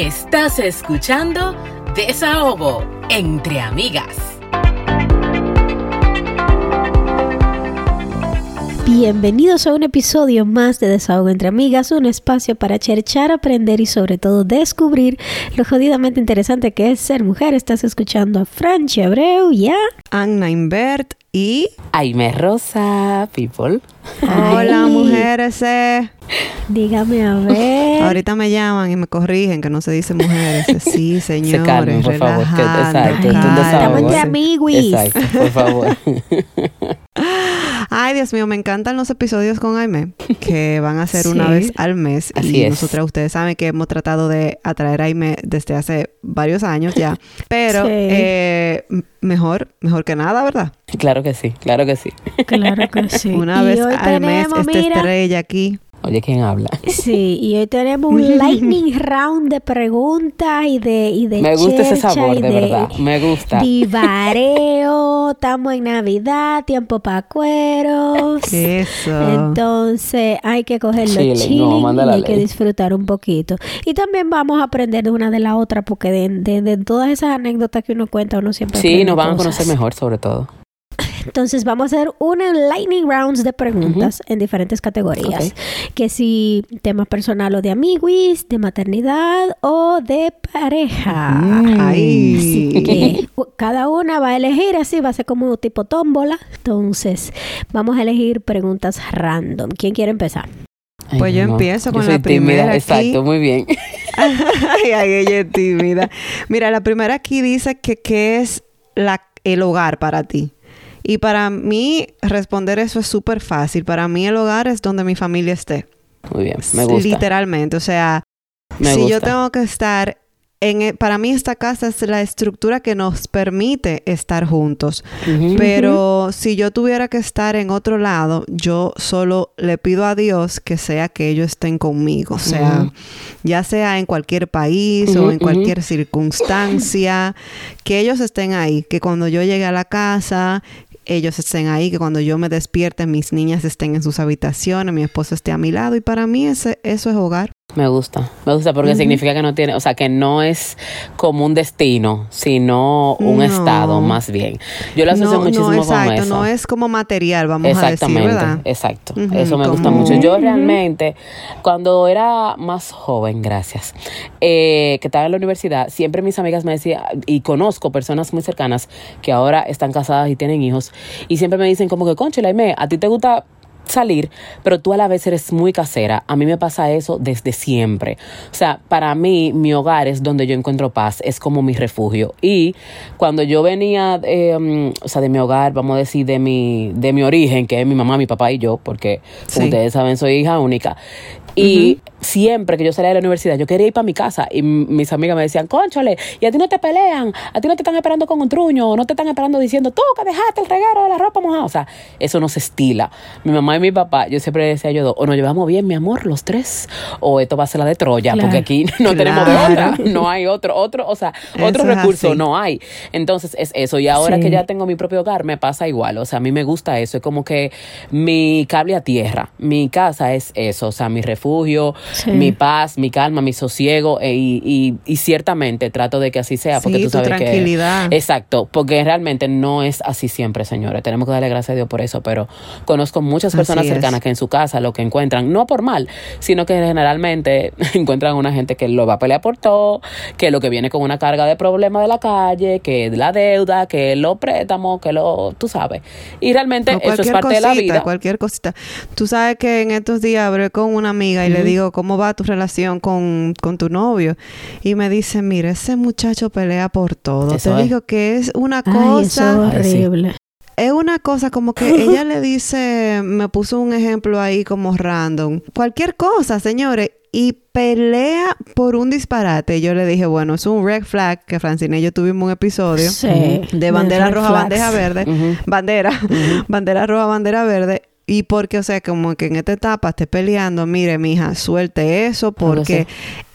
Estás escuchando Desahogo entre amigas. Bienvenidos a un episodio más de Desahogo entre Amigas, un espacio para cherchar, aprender y sobre todo descubrir lo jodidamente interesante que es ser mujer. Estás escuchando a Franchi Abreu y a Anna Invert y Aime Rosa, people. Hola mujeres. eh. Dígame a ver. Ahorita me llaman y me corrigen que no se dice mujeres. Sí, señores. Se calmen, por favor. que- exacto. Estamos entre amiguis. Exacto, por favor. Ay, Dios mío, me encantan los episodios con Aime, que van a ser Sí. una vez al mes. Así y es. nosotras, ustedes saben que hemos tratado de atraer a Aime desde hace varios años ya. Pero Sí. eh, mejor, mejor que nada, ¿verdad? claro que sí, claro que sí. Claro que sí. Una Y vez al mes, esta mira, estrella aquí. Oye, ¿quién habla? Sí, y hoy tenemos un lightning round de preguntas y de y de Me gusta ese sabor, y de verdad. Me gusta. Divareo, estamos en Navidad, tiempo para cueros. Eso. Entonces hay que cogerlo Chile, chile no, y hay que disfrutar un poquito. Y también vamos a aprender de una de la otra porque de, de- de todas esas anécdotas que uno cuenta uno siempre Sí, nos van a conocer mejor, sobre todo. Entonces vamos a hacer una lightning rounds de preguntas en diferentes categorías. Que si tema personal o de amiguis, de maternidad o de pareja. Mm. Ay. Así que u- cada una va a elegir así, va a ser como tipo tómbola. Entonces, vamos a elegir preguntas random. ¿Quién quiere empezar? Ay, Pues yo no. empiezo con soy la primera tímida, aquí. Exacto, muy bien. ay, ay, ella es tímida. Mira, la primera aquí dice que qué es la, el hogar para ti. Y para mí responder eso es súper fácil. Para mí el hogar es donde mi familia esté. Muy bien, me gusta. Literalmente. O sea, Me si gusta. yo tengo que estar en... e- Para mí esta casa es la estructura que nos permite estar juntos. Pero si yo tuviera que estar en otro lado, yo solo le pido a Dios que sea que ellos estén conmigo. O sea, ya sea en cualquier país o en cualquier circunstancia, que ellos estén ahí. Que cuando yo llegue a la casa, ellos estén ahí. Que cuando yo me despierte, mis niñas estén en sus habitaciones, mi esposo esté a mi lado. Y para mí ese, eso es hogar. Me gusta, me gusta porque significa que no tiene, o sea, que no es como un destino, sino un No. estado más bien. Yo lo asocio no, muchísimo no, exacto, con eso. no es como material, vamos a decir, Exactamente, ¿verdad? exacto. Eso me gusta mucho. Yo realmente, cuando era más joven, gracias, eh, que estaba en la universidad, siempre mis amigas me decían, y conozco personas muy cercanas que ahora están casadas y tienen hijos, y siempre me dicen como que, concho, Laime, a ti te gusta salir, pero tú a la vez eres muy casera. A mí me pasa eso desde siempre. O sea, para mí, mi hogar es donde yo encuentro paz, es como mi refugio. Y cuando yo venía, eh, um, o sea, de mi hogar, vamos a decir, de mi, de mi origen, que es mi mamá, mi papá y yo, porque como Sí. ustedes saben, soy hija única. Y siempre que yo salía de la universidad, yo quería ir para mi casa y mis amigas me decían, conchole, y a ti no te pelean, a ti no te están esperando con un truño, no te están esperando diciendo, tú que dejaste el reguero de la ropa mojada. O sea, eso no se estila. Mi mamá y mi papá, yo siempre decía ellos dos, o nos llevamos bien, mi amor, los tres, o esto va a ser la de Troya, Claro. porque aquí no tenemos de otra, no hay otro, otro, o sea, otro Eso recurso no hay. Entonces es eso. Y ahora Sí. que ya tengo mi propio hogar, me pasa igual. O sea, a mí me gusta eso. Es como que mi cable a tierra, mi casa es eso. O sea, mi refugio, Sí. mi paz, mi calma, mi sosiego. e- y, y, y ciertamente trato de que así sea. Porque Sí, tú tu sabes que. tranquilidad. Exacto. Porque realmente no es así siempre, señores. Tenemos que darle gracias a Dios por eso. Pero conozco muchas personas Así es. cercanas que en su casa lo que encuentran, no por mal, sino que generalmente encuentran una gente que lo va a pelear por todo, que lo que viene con una carga de problemas de la calle, que la deuda, que los préstamos, que lo, tú sabes. Y realmente O eso es cualquier parte de la vida. Cualquier cosita. Tú sabes que en estos días hablé con una amiga y le digo, ¿cómo va tu relación con, con tu novio? Y me dice, mira, ese muchacho pelea por todo. Eso Te es. digo que es una Ay, eso cosa, es horrible. Es una cosa como que ella le dice, me puso un ejemplo ahí como random. Cualquier cosa, señores. Y pelea por un disparate. Yo le dije, bueno, es un red flag que Francine y yo tuvimos un episodio Sí. de bandera roja, flags. bandeja verde, bandera, bandera roja, bandera verde. Y porque, o sea, como que en esta etapa esté peleando, mire, mija, suelte eso, porque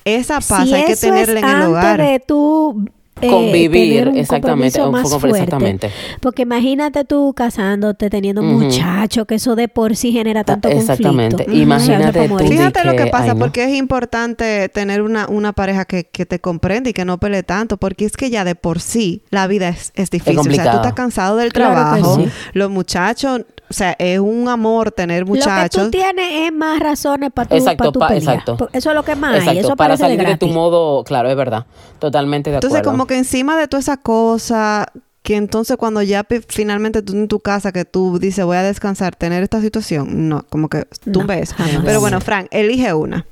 esa paz Si hay que tenerla es en el antes hogar. de tú eh, Convivir, un exactamente, compromiso un más poco- fuerte. exactamente. Porque imagínate tú casándote, teniendo un muchacho, que eso de por sí genera tanto Exactamente. conflicto. Imagínate tú di Fíjate lo que- pasa, ay, no. porque es importante tener una, una pareja que, que te comprende y que no pelee tanto, porque es que ya de por sí la vida es, es difícil. o sea, tú estás cansado del Claro trabajo, sí. los muchachos, o sea, es un amor tener Lo que muchachos. tú tienes es más razones para tu, Exacto, pa tu pa- exacto. Eso es lo que más hay. Exacto, Eso para de salir de tu modo, claro, es verdad. Totalmente de Entonces, acuerdo. como que encima de toda esa cosa, que entonces cuando ya finalmente tú en tu casa, que tú dices voy a descansar, tener esta situación, no, como que tú No, ves. jamás. Pero bueno, Frank, elige una.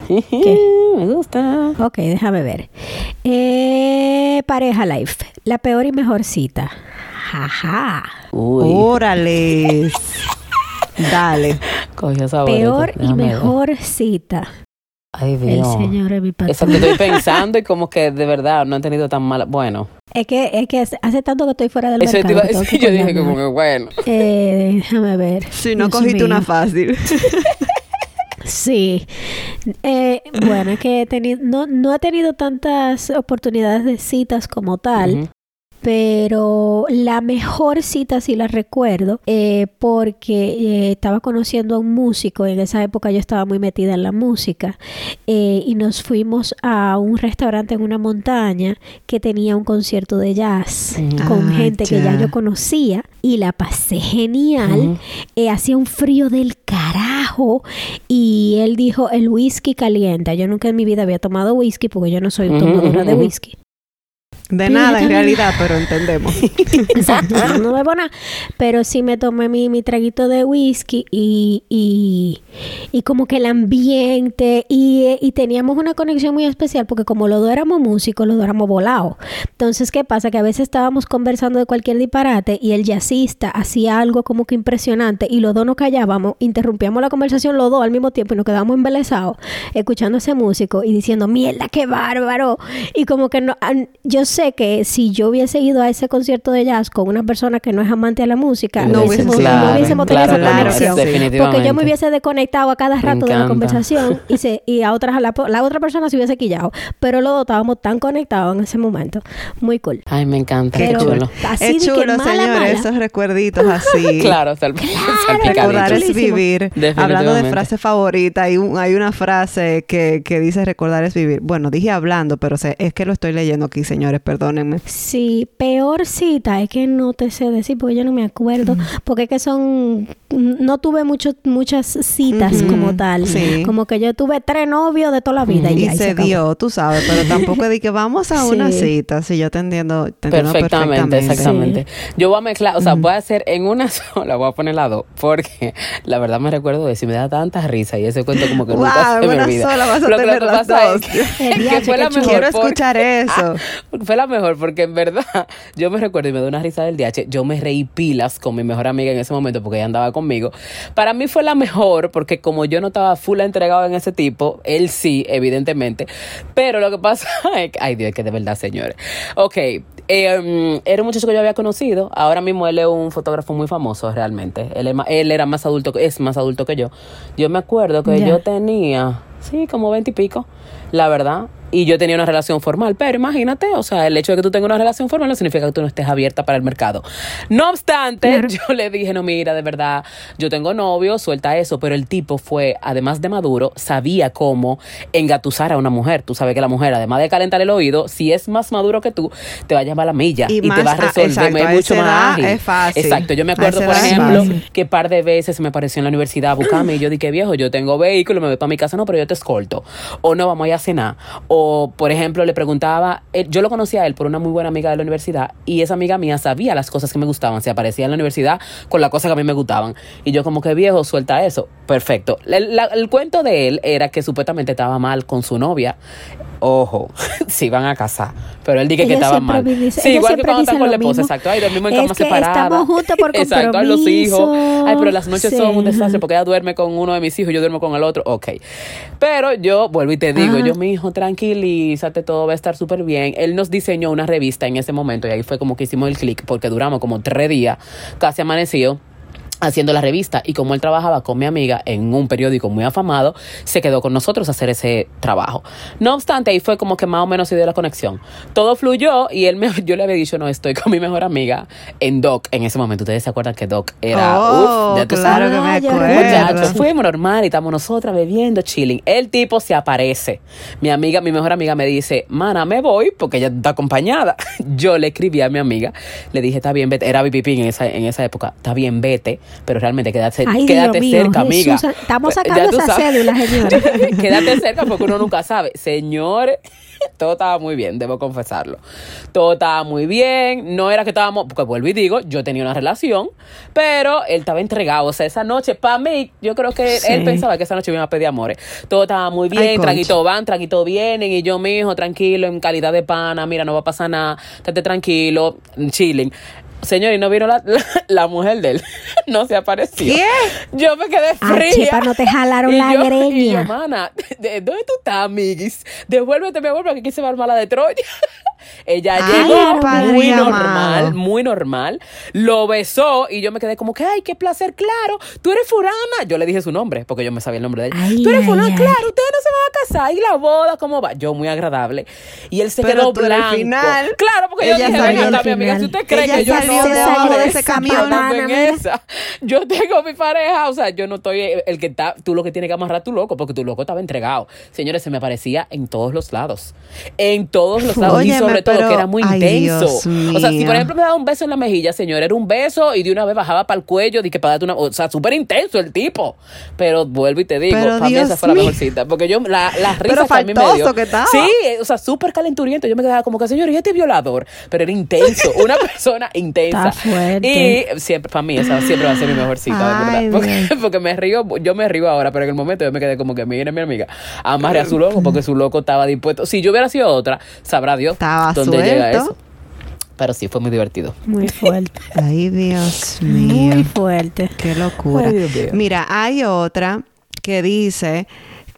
Me gusta. Ok, déjame ver. Eh, pareja life. La peor y mejor cita. Jaja. Uy, Órale. Dale. cogió sabor. Peor y ver. mejor cita. Ay, El Dios. Señor es mi Eso patrón. que estoy pensando y como que de verdad no he tenido tan mala. Bueno, Es que, es que hace tanto que estoy fuera del eso te mercado. iba que tengo decir. que Yo dije como que bueno. Eh, déjame ver. Si no Dios cogiste mío. una fácil. Sí. Eh, bueno, es que he tenido, no, no he tenido tantas oportunidades de citas como tal. Pero la mejor cita sí la recuerdo eh, porque eh, estaba conociendo a un músico, en esa época yo estaba muy metida en la música eh, y nos fuimos a un restaurante en una montaña que tenía un concierto de jazz Ujú. con Ah, gente que ya yo conocía y la pasé genial. Eh, hacía un frío del carajo y él dijo el whisky calienta. Yo nunca en mi vida había tomado whisky porque yo no soy tomadora ujú, de whisky. De nada, en realidad, pero entendemos. Exacto, no bebo nada. Pero sí me tomé mi, mi traguito de whisky y, y, y como que el ambiente y, eh, y teníamos una conexión muy especial porque como los dos éramos músicos, los dos éramos volados. Entonces, ¿qué pasa? Que a veces estábamos conversando de cualquier disparate y el jazzista hacía algo como que impresionante y los dos nos callábamos, interrumpíamos la conversación los dos al mismo tiempo y nos quedábamos embelesados escuchando ese músico y diciendo, mierda, qué bárbaro. Y como que no, yo que si yo hubiese ido a ese concierto de jazz con una persona que no es amante a la música, No hubiésemos, no hubiésemos tenido Claro, esa claro, conexión. Porque yo me hubiese desconectado a cada rato de la conversación y, se, y a otras, a la, la otra persona se hubiese quillado. Pero los dos estábamos tan conectados en ese momento. Muy cool. Ay, me encanta. Pero qué chulo. así es de que chulo, mala, señores, mala. esos recuerditos así. Claro, salpicadito. Recordar es vivir. Hablando de frase favorita, hay, un- hay una frase que, que dice recordar es vivir. Bueno, dije hablando, pero sé- es que lo estoy leyendo aquí, señores, perdónenme. Sí, peor cita, es que no te sé decir porque yo no me acuerdo, porque es que son, no tuve mucho, muchas citas como tal, sí. como que yo tuve tres novios de toda la vida y, Y ya, y se dio, tú sabes, pero tampoco de que vamos a una cita. Si yo te entiendo, te entiendo Perfectamente, perfectamente. exactamente. Yo voy a mezclar, o sea, voy a hacer en una sola, voy a poner las dos, porque la verdad me recuerdo de eso y me da tanta risa y ese cuento como que nunca se me una olvida. sola vas a Lo que- lo tener que pasa es que- que fue la mejor Quiero porque- escuchar eso. Fue la mejor porque en verdad yo me recuerdo y me dio una risa del DH. Yo me reí pilas con mi mejor amiga en ese momento porque ella andaba conmigo. Para mí fue la mejor porque como yo no estaba full entregado en ese tipo, él sí, evidentemente. Pero lo que pasa es que, ay Dios, que de verdad, señores. Ok, eh, era un muchacho que yo había conocido. Ahora mismo él es un fotógrafo muy famoso realmente. Él, es él era más adulto, que- es más adulto que yo. Yo me acuerdo que yo tenía, sí, como veinte y pico, la verdad. Y yo tenía una relación formal, pero imagínate, o sea, el hecho de que tú tengas una relación formal no significa que tú no estés abierta para el mercado. No obstante, Claro. yo le dije, no, mira, de verdad, yo tengo novio, suelta eso, pero el tipo fue, además de maduro, sabía cómo engatusar a una mujer. Tú sabes que la mujer, además de calentar el oído, si es más maduro que tú, te va a llamar a la milla Y y, te va a resolver exacto, mucho más ágil. es fácil. Exacto, yo me acuerdo, por ejemplo, que par de veces se me apareció en la universidad a buscarme y yo dije, viejo, yo tengo vehículo, me voy para mi casa, no, pero yo te escolto. O no, vamos a ir a cenar. O, por ejemplo, le preguntaba, eh, yo lo conocía a él por una muy buena amiga de la universidad y esa amiga mía sabía las cosas que me gustaban, se aparecía en la universidad con las cosas que a mí me gustaban. Y yo como que viejo, suelta eso. Perfecto. El cuento de él era que supuestamente estaba mal con su novia. Ojo, se iban a casar. Pero él dije que Ella estaba siempre mal. dice- sí, igual que cuando están con la esposa, exacto. Ay, dormimos en Es cama que separada. estamos juntos por Exacto, ay, los hijos. compromiso. Ay, pero las noches Sí, son un desastre porque ella duerme con uno de mis hijos, yo duermo con el otro. Ok. Pero yo vuelvo y te digo, Ajá. yo, mi hijo, tranquilízate, todo va a estar súper bien. Él nos diseñó una revista en ese momento y ahí fue como que hicimos el clic porque duramos como tres días, casi amanecido. Haciendo la revista y como él trabajaba con mi amiga en un periódico muy afamado, se quedó con nosotros a hacer ese trabajo. No obstante, ahí fue como que más o menos se dio la conexión. Todo fluyó y él me, yo le había dicho, no, estoy con mi mejor amiga en Doc en ese momento. Ustedes se acuerdan que Doc era, Oh, uf, ya tú claro sabes. que me acuerdo. Muchachos, fuimos normal y estamos nosotras bebiendo, chilling. El tipo se aparece. Mi amiga, mi mejor amiga me dice, mana, me voy porque ella está acompañada. Yo le escribí a mi amiga, le dije, está bien, vete. Era BPP en esa, en esa época, está bien, vete, pero realmente quédate, Ay, quédate mío, cerca, amiga. Jesús, estamos sacando tú esa sabes. cédula, señora. quédate cerca porque uno nunca sabe. Señores, todo estaba muy bien, debo confesarlo. Todo estaba muy bien. No era que estábamos, porque vuelvo y digo, yo tenía una relación, pero él estaba entregado. O sea, esa noche, para mí, yo creo que Sí. él pensaba que esa noche me iba a pedir amores. Todo estaba muy bien, Ay, concha. traguito van, traguito vienen, y yo, mi hijo, tranquilo, en calidad de pana, mira, no va a pasar nada, estate tranquilo, chilling. Señor, y no vino la, la, la mujer de él. no se apareció. ¿Qué? Yo me quedé fría. chepa, no te jalaron Y la yo- Y greña. yo, mana, ¿de dónde tú estás, amiguis? Devuélvete, mi amor, porque aquí se va a armar la de Troya. Ella Ay, llegó padre muy amado. normal, muy normal. Lo besó y yo me quedé como que, ay, qué placer, claro. Tú eres fulana. Yo le dije su nombre, porque yo me sabía el nombre de ella. Ay, tú eres ay, ay. claro, ustedes ¿Y la boda cómo va? Yo muy agradable. Y él se Pero quedó tú blanco. final, Claro, porque yo dije, venga, al mi amiga, si usted cree Ella que yo no salió de ese camión. en esa. Yo tengo mi pareja, o sea, yo no estoy el que está, tú lo que tienes que amarrar tu loco, porque tu loco estaba entregado. Señores, se me aparecía en todos los lados. En todos los lados. y sobre todo pero- que era muy ay, intenso. O sea, si por ejemplo me daba un beso en la mejilla, señor, era un beso y de una vez bajaba para el cuello, de que para darte una. O sea, súper intenso el tipo. Pero vuelvo y te digo, para mí esa fue la mejor cita. Porque yo, la, la risa Pero que a mí me faltoso dio. que estaba. Sí, o sea, súper calenturiento. Yo me quedaba como que, señor, ¿y este violador? Pero era intenso, una persona intensa. Está fuerte. Y siempre, para mí, esa siempre va a ser mi mejor cita, Ay, de verdad. Porque, porque me río, yo me río ahora, pero en el momento yo me quedé como que, mire, mi amiga, amarre a su loco, porque su loco estaba dispuesto. Si yo hubiera sido otra, sabrá Dios Estaba dónde llega eso. Pero sí, fue muy divertido. Muy fuerte. Ay, Dios mío. Muy fuerte. Qué locura. Ay, Dios mío. Mira, hay otra que dice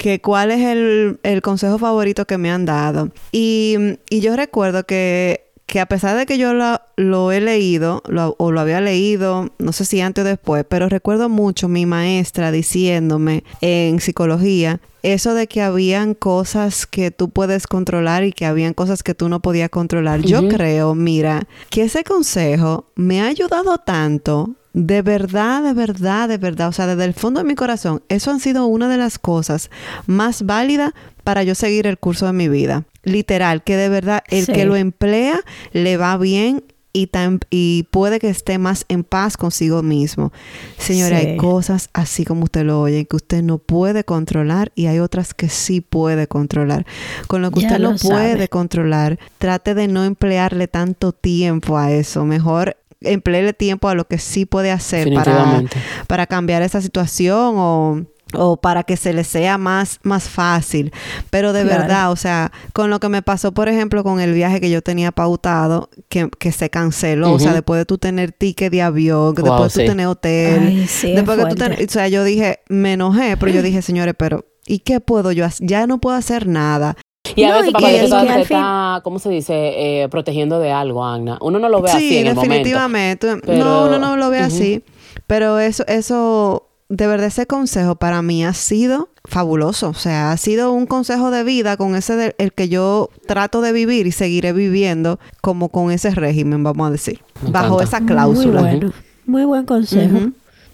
que cuál es el, el consejo favorito que me han dado. Y, y yo recuerdo que, que a pesar de que yo lo, lo he leído, lo- o lo había leído, no sé si antes o después, pero recuerdo mucho mi maestra diciéndome en psicología eso de que habían cosas que tú puedes controlar y que habían cosas que tú no podías controlar. Yo creo, mira, que ese consejo me ha ayudado tanto. De verdad, de verdad, de verdad. O sea, desde el fondo de mi corazón, eso han sido una de las cosas más válidas para yo seguir el curso de mi vida. Literal, que de verdad el Sí. que lo emplea le va bien y, tan- y puede que esté más en paz consigo mismo. Señora, Sí. hay cosas así como usted lo oye que usted no puede controlar y hay otras que sí puede controlar. Con lo que Ya usted lo lo puede controlar, trate de no emplearle tanto tiempo a eso. Mejor empleele tiempo a lo que sí puede hacer para, para cambiar esa situación o, o para que se le sea más, más fácil. Pero de Claro. verdad, o sea, con lo que me pasó, por ejemplo, con el viaje que yo tenía pautado, que, que se canceló, o sea, después de tú tener ticket de avión, Wow, después de sí. tú tener hotel, Ay, sí, es después que tú fuerte. ten- o sea, yo dije, me enojé, pero yo dije, señores, pero ¿y qué puedo yo hacer? Ya no puedo hacer nada. Y a No, veces, y papá, que- está, fin- ¿cómo se dice? Eh, protegiendo de algo, Agna. Uno no lo ve así sí, en el momento. definitivamente. Pero- No, uno no lo ve así. Pero eso, eso, de verdad, ese consejo para mí ha sido fabuloso. O sea, ha sido un consejo de vida con ese de- el que yo trato de vivir y seguiré viviendo como con ese régimen, vamos a decir. Me bajo encanta. esa cláusula. Muy bueno. Muy buen consejo.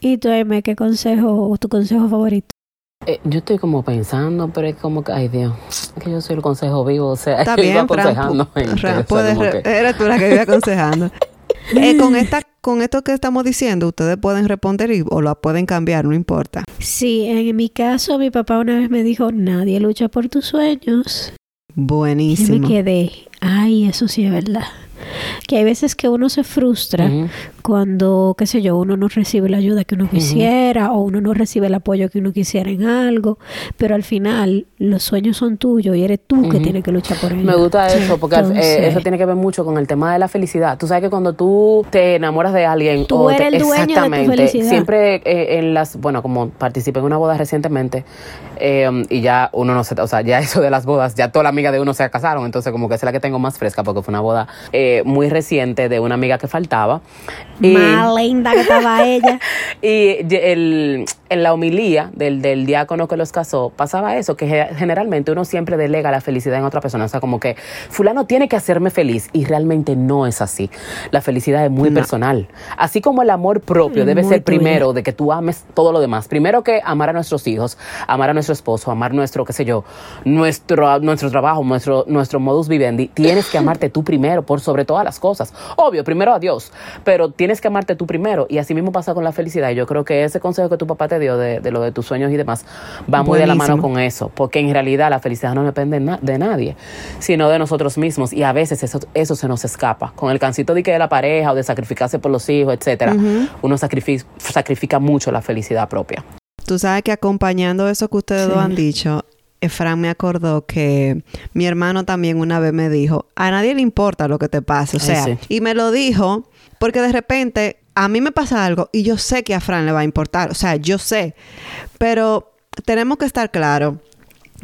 ¿Y tú, Aime, qué consejo o tu consejo favorito? Eh, yo estoy como pensando, pero es como que, ay Dios, que yo soy el consejo vivo, o sea, Está yo bien, Fran. aconsejando pu- gente, Fran, o sea, puedes como re- que- eres tú la que vive aconsejando. Eh, con, esta, con esto que estamos diciendo, ustedes pueden responder y, o lo pueden cambiar, no importa. Sí, en mi caso, mi papá una vez me dijo, nadie lucha por tus sueños. Y Buenísimo. me quedé, ay, eso sí es verdad. Que hay veces que uno se frustra cuando, qué sé yo, uno no recibe la ayuda que uno quisiera o uno no recibe el apoyo que uno quisiera en algo, pero al final los sueños son tuyos y eres tú que tienes que luchar por ellos. Me gusta eso, porque eh, eso tiene que ver mucho con el tema de la felicidad. Tú sabes que cuando tú te enamoras de alguien, Tú o te- eres el dueño de tu exactamente, felicidad. siempre eh, en las, bueno, como participé en una boda recientemente, eh, y ya uno no se, o sea, ya eso de las bodas, ya toda la amiga de uno se casaron, entonces como que es la que tengo más fresca, porque fue una boda eh, eh, muy reciente de una amiga que faltaba. Y, Más linda que estaba ella. y el- en la homilía del, del diácono que los casó, pasaba eso, que ge- generalmente uno siempre delega la felicidad en otra persona. O sea, como que fulano tiene que hacerme feliz y realmente no es así. La felicidad es muy No. personal. Así como el amor propio debe muy ser primero, de que tú ames todo lo demás. Primero que amar a nuestros hijos, amar a nuestro esposo, amar nuestro, qué sé yo, nuestro, nuestro trabajo, nuestro, nuestro modus vivendi. Tienes que amarte tú primero, por sobre todas las cosas. Obvio, primero a Dios, pero tienes que amarte tú primero. Y así mismo pasa con la felicidad. Yo creo que ese consejo que tu papá te dio de, de lo de tus sueños y demás va muy de la mano Buenísimo. con eso. Porque en realidad la felicidad no depende na- de nadie, sino de nosotros mismos. Y a veces eso, eso se nos escapa. Con el cancito de que de la pareja o de sacrificarse por los hijos, etcétera, uno sacrifica, sacrifica mucho la felicidad propia. Tú sabes que acompañando eso que ustedes dos han dicho, Efran me acordó que mi hermano también una vez me dijo, a nadie le importa lo que te pase, o Ay, sea, sí. y me lo dijo porque de repente a mí me pasa algo y yo sé que a Fran le va a importar, o sea, yo sé, pero tenemos que estar claros.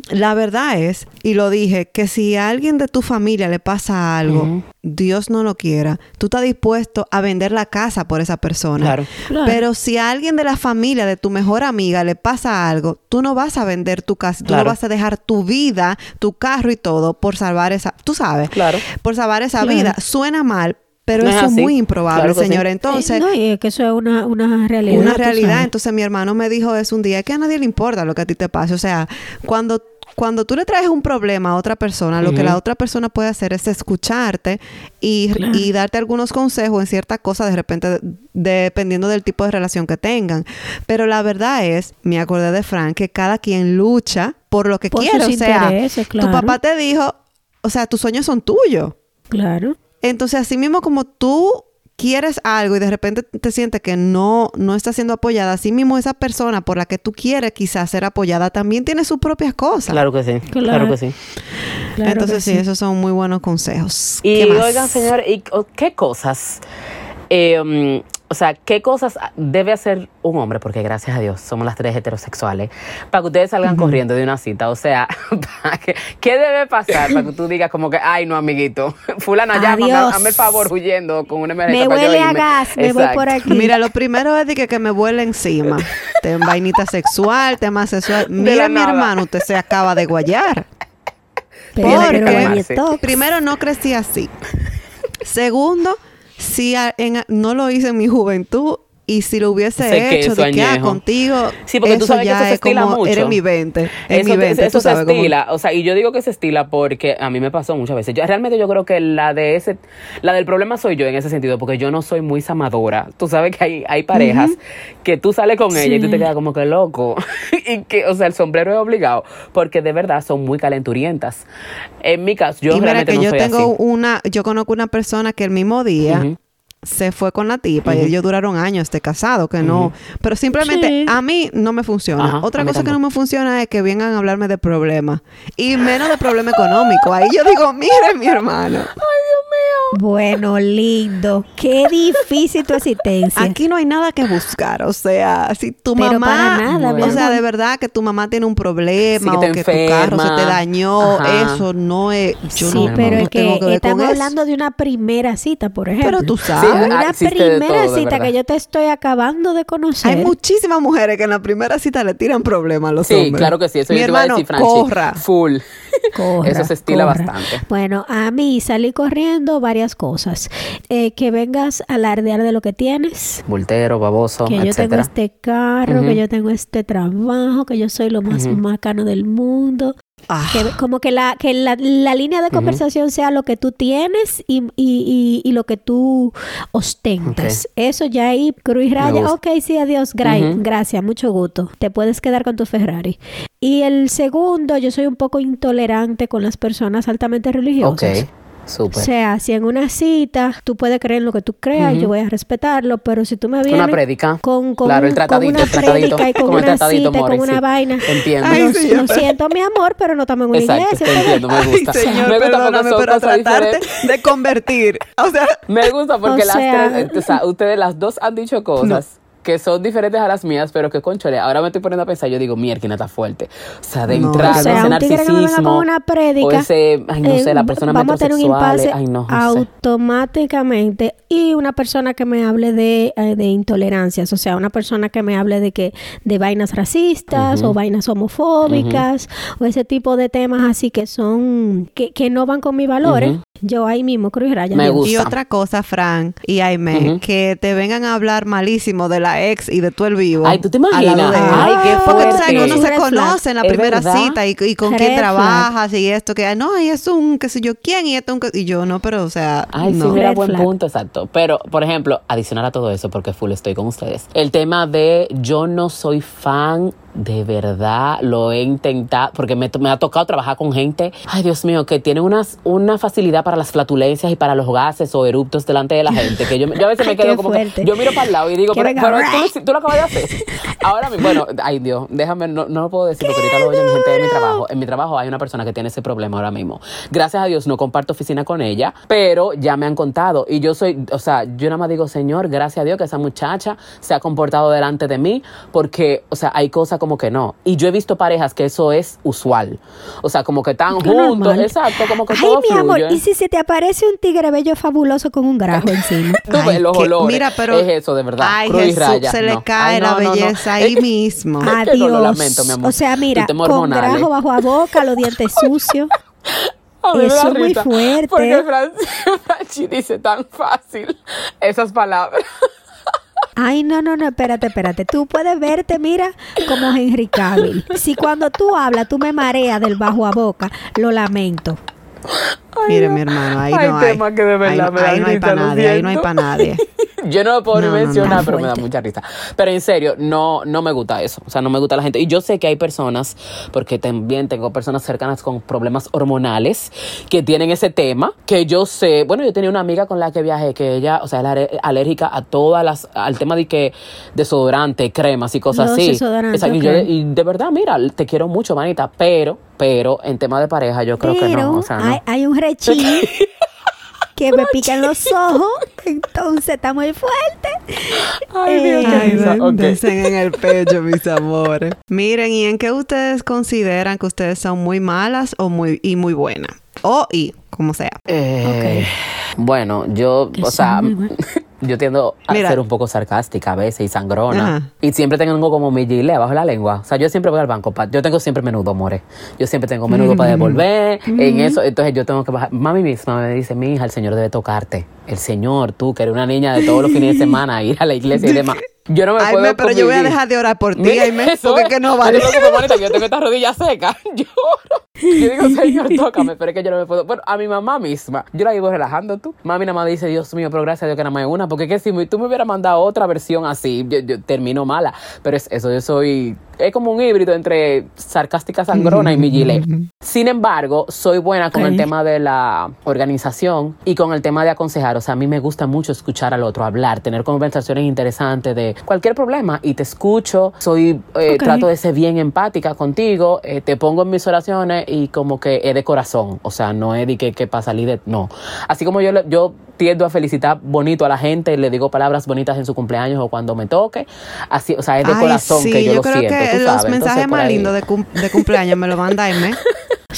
La verdad es, y lo dije, que si a alguien de tu familia le pasa algo. Dios no lo quiera, tú estás dispuesto a vender la casa por esa persona. Claro. Claro. Pero si a alguien de la familia, de tu mejor amiga, le pasa algo, tú no vas a vender tu casa, tú Claro. no vas a dejar tu vida, tu carro y todo por salvar esa, tú sabes, Claro. por salvar esa Claro. vida. Suena mal, pero No eso es así. muy improbable, Claro que sí. señora. Entonces, Eh, no, y es que eso es una, una realidad. una realidad. Entonces mi hermano me dijo eso un día, es que a nadie le importa lo que a ti te pase. O sea, cuando, cuando tú le traes un problema a otra persona, lo que la otra persona puede hacer es escucharte y, Claro. y darte algunos consejos en ciertas cosas, de repente, de- dependiendo del tipo de relación que tengan. Pero la verdad es, me acordé de Frank, que cada quien lucha por lo que Por quiere. sus O sea, tu papá te dijo, o sea, tus sueños son tuyos. Claro. Entonces, así mismo como tú quieres algo y de repente te sientes que no, no está siendo apoyada, así mismo esa persona por la que tú quieres quizás ser apoyada también tiene sus propias cosas. Claro que sí. Claro. Claro, que sí. claro Entonces, que sí, esos son muy buenos consejos. Y ¿Qué más? oigan, señor, ¿y qué cosas? eh, um, o sea, ¿qué cosas debe hacer un hombre? Porque gracias a Dios somos las tres heterosexuales. Para que ustedes salgan corriendo de una cita. O sea, que- ¿qué debe pasar para que tú digas como que, ay, no, amiguito, fulana, Adiós. hazme el favor huyendo con una emergencia Me para yo huele a gas, me voy por aquí. Mira, lo primero es de que, que me vuela encima. Tem- vainita sexual, tema sexual. Mira, mi nada. hermano, usted se acaba de guayar. Pero, pero Porque-. Primero, no crecí así. Segundo, a- en- no lo hice en mi juventud y si lo hubiese hecho de que ah, contigo, Sí, porque tú sabes que eso se es estila como mucho. eres mi 20. Es Eso, mi 20, eso tú se sabes estila, o sea, y yo digo que se estila porque a mí me pasó muchas veces. Yo realmente yo creo que la de ese, la del problema soy yo en ese sentido, porque yo no soy muy samadora. Tú sabes que hay, hay parejas que tú sales con ella y tú te Sí. quedas como que loco. y que, o sea, el sombrero es obligado, porque de verdad son muy calenturientas. En mi caso, yo y mira realmente que no yo soy tengo así. una, yo conozco una persona que el mismo día. Se fue con la tipa y ellos duraron años de casado, que no, pero simplemente Sí. a mí no me funciona. Ajá, Otra cosa que no me funciona es que vengan a hablarme de problemas y menos de problema económico. Ahí yo digo, mire mi hermano, Bueno, lindo. Qué difícil tu existencia. aquí no hay nada que buscar, o sea, si tu Pero mamá, para nada, o sea, de verdad que tu mamá tiene un problema Sí, que o que tu carro se te dañó, Ajá. eso no es, yo sí, no, pero no es tengo que, que con estamos eso. hablando de una primera cita, por ejemplo. Pero tú Sí, sabes. Ah, de primera todo, cita que yo te estoy acabando de conocer. Hay muchísimas mujeres que en la primera cita le tiran problemas a los Sí, hombres. claro que sí, eso Mi yo te iba a hermano, decir, corra. Full. Corra, eso se estila corra. bastante. Bueno, a mí salí corriendo varias cosas. Eh, que vengas a alardear de lo que tienes. Bultero, baboso, Que yo tengo etcétera. este carro, Ujú. que yo tengo este trabajo, que yo soy lo más Ujú. bacano del mundo. Ah, Que, como que la, que la, la línea de conversación sea lo que tú tienes y, y, y, y lo que tú ostentas. Eso ya ahí, cruz raya. Ok, sí, adiós. gra- Ujú. Gracias, mucho gusto. Te puedes quedar con tu Ferrari. Y el segundo, yo soy un poco intolerante con las personas altamente Ok, O sea, si en una cita tú puedes creer en lo que tú creas, yo voy a respetarlo, pero si tú me vienes Una prédica. con, con, claro, el un- tratadito, con una prédica y con una cita y con una sí. vaina, Entiendo. Ay, lo, señor. lo siento, mi amor, pero no estamos en una Exacto, iglesia. te entiendo, me gusta. Señor, me gusta perdóname, pero tratarte diferentes. de convertir. O sea, Me gusta porque O las tres, o sea, ustedes las dos han dicho cosas que son diferentes a las mías, pero que conchole, ahora me estoy poniendo a pensar, yo digo, mierda, está fuerte. O sea, de No. entrada, O sea, ese un tigre que me venga narcisismo. con una prédica, o ese, ay, no eh, sé, la persona vamos a tener un impasse ay, no, no sé. automáticamente y una persona que me hable de, eh, de intolerancias, o sea, una persona que me hable de que de vainas racistas o vainas homofóbicas o ese tipo de temas así que son que, que no van con mis valores. Ujú. Yo ahí mismo cruz raya. Me gusta. Y otra cosa, Fran y Aime, que te vengan a hablar malísimo de la ex y de tú el vivo. Ay, ¿tú te imaginas? Ay, qué Porque tú sabes que uno se conoce en la primera verdad. cita y, y con Red quién flag. trabajas y esto, que no, y es un, qué sé yo, quién y esto, un, y yo no, pero o sea, Ay, no. sí, Red buen flag. punto, exacto. Pero, por ejemplo, adicional a todo eso, porque full estoy con ustedes. El tema de yo no soy fan de verdad, lo he intentado, porque me, me ha tocado trabajar con gente, ay Dios mío, que tiene unas, una facilidad para las flatulencias y para los gases o eruptos delante de la gente, que yo, yo a veces me quedo como que, yo miro para el lado y digo, pero, pero tú, tú lo acabas de hacer. Ahora mismo, bueno, ay Dios, déjame, no, no lo puedo decir porque ahorita lo oye mi gente de mi trabajo. En mi trabajo hay una persona que tiene ese problema ahora mismo. Gracias a Dios no comparto oficina con ella, pero ya me han contado y yo soy, o sea, yo nada más digo, Señor, gracias a Dios que esa muchacha se ha comportado delante de mí porque, o sea, hay cosas como que no. Y yo he visto parejas que eso es usual. O sea, como que están juntos, normal. exacto, como que Ay, todo mi amor, fluye. ¿y si se te aparece un tigre bello fabuloso con un grajo encima? Tú ves los olores. Mira, pero es eso, de verdad. Ay, Cruz Jesús, raya. se le No. cae Ay, la no, no, no. belleza ahí mismo. Adiós. no lo lamento, mi amor. O sea, mira, con grajo bajo a boca, los dientes sucios. A mí me Eso da es muy fuerte. Porque Franchi dice tan fácil esas palabras. Ay, no, no, no, espérate, espérate. Tú puedes verte, mira, como Henry Cavill. Si cuando tú hablas, tú me mareas del bajo a boca, lo lamento. Mire, mi hermano, ahí Hay no hay. temas que de verdad ahí me ahí no hay para nadie, ahí no hay para nadie. Yo no lo puedo No, ni no, no. mencionar, pero me da mucha risa. Pero en serio, no, no me gusta eso. O sea, no me gusta la gente. Y yo sé que hay personas, porque también tengo personas cercanas con problemas hormonales que tienen ese tema, que yo sé. Bueno, yo tenía una amiga con la que viajé, que ella, o sea, es alérgica a todas las, al tema de que desodorante, cremas y cosas Los así. desodorantes, Exacto, y, yo- ok. y de verdad, mira, te quiero mucho, manita, pero, pero en tema de pareja, yo creo que no. O sea, no. hay, hay un rechín que me pica en los ojos, entonces está muy fuerte. Ay, Dios, qué Eh, Ay, risa. Ok. densen en el pecho, mis amores. Miren, ¿y en qué ustedes consideran que ustedes son muy malas o muy y muy buenas? O y, como sea. Eh, Bueno, yo, o sea. yo tiendo a Mira. ser un poco sarcástica a veces y sangrona. Ajá. Y siempre tengo como mi gilet abajo la lengua. O sea, yo siempre voy al banco. pa- yo tengo siempre menudo, more. Yo siempre tengo menudo para devolver. En eso, entonces yo tengo que bajar. Mami misma me dice, mi hija, el Señor debe tocarte. El Señor, tú, que eres una niña de todos los fines de semana, ir a la iglesia y demás. Yo no me Ay, puedo me- pero yo voy a dejar de orar por ti, Aime, porque ¿eh? es que no vale. que yo tengo esta rodilla seca. Lloro. Yo digo, Señor, tócame, pero es que yo no me puedo. Bueno, a mi mamá misma, yo la iba relajando tú. Mami nada más dice, Dios mío, pero gracias a Dios que nada más hay una, porque es que si tú me hubieras mandado otra versión así, yo, yo termino mala. Pero es eso, yo soy. Es como un híbrido entre sarcástica sangrona y mi gilet. Sin embargo, soy buena con el tema de la organización y con el tema de aconsejar. O sea, a mí me gusta mucho escuchar al otro, hablar, tener conversaciones interesantes de cualquier problema y te escucho. Soy, eh, trato de ser bien empática contigo, eh, te pongo en mis oraciones y como que es de corazón. O sea, no es de que, que para salir de. No. Así como yo, yo tiendo a felicitar bonito a la gente, le digo palabras bonitas en su cumpleaños o cuando me toque. Así, o sea, es de Ay, corazón sí, que yo, yo lo creo siento. que tú los sabes. mensajes Entonces, más lindos de, cum- de cumpleaños me lo manda Aime.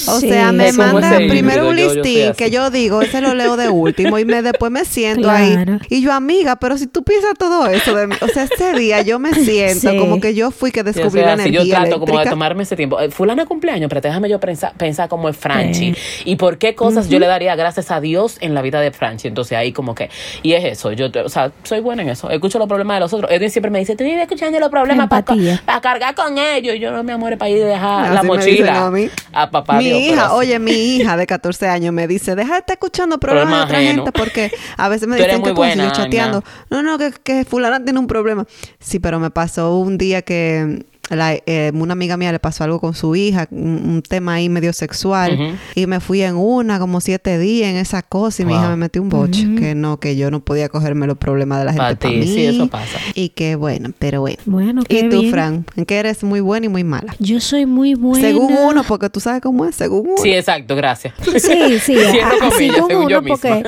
O Sí. sea, me manda primero un yo- yo soy listín que yo digo, ese lo leo de último y me después me siento Claro. ahí. Y yo, amiga, pero si tú piensas todo eso de mí, o sea, ese día yo me siento Sí. como que yo fui que Sí, o descubrí sea, la si energía yo trato como de tomarme ese tiempo. Eh, Fulana cumpleaños, pero déjame yo pensar, pensar como es Franchi. Y por qué cosas yo le daría gracias a Dios en la vida de Franchi. Entonces ahí como que, y es eso, yo, o sea, soy buena en eso. Escucho los problemas de los otros. Edwin siempre me dice, tú vives escuchando los problemas para Empatía. cargar con ellos. Y yo no me amore para ir a dejar la mochila a mí. a papá mi hija, así. oye, mi hija de 14 años me dice, deja de estar escuchando problemas Problema de otra ajeno. gente porque a veces me dicen que yo buena, chateando. No, no, que, que fulana tiene un problema. Sí, pero me pasó un día que la- eh, una amiga mía le pasó algo con su hija, un, un tema ahí medio sexual, y me fui en una como siete días en esa cosa y mi Wow. hija me metió un boche, que no, que yo no podía cogerme los problemas de la gente Pa' para ti, mí. sí, eso pasa. Y que bueno, pero bueno. Bueno, qué ¿Y tú, bien. Fran? ¿En qué eres muy buena y muy mala? Yo soy muy buena. Según uno, porque tú sabes cómo es, según uno. Sí, exacto, gracias. Sí, sí, Cierro a- comillas, según según yo uno, porque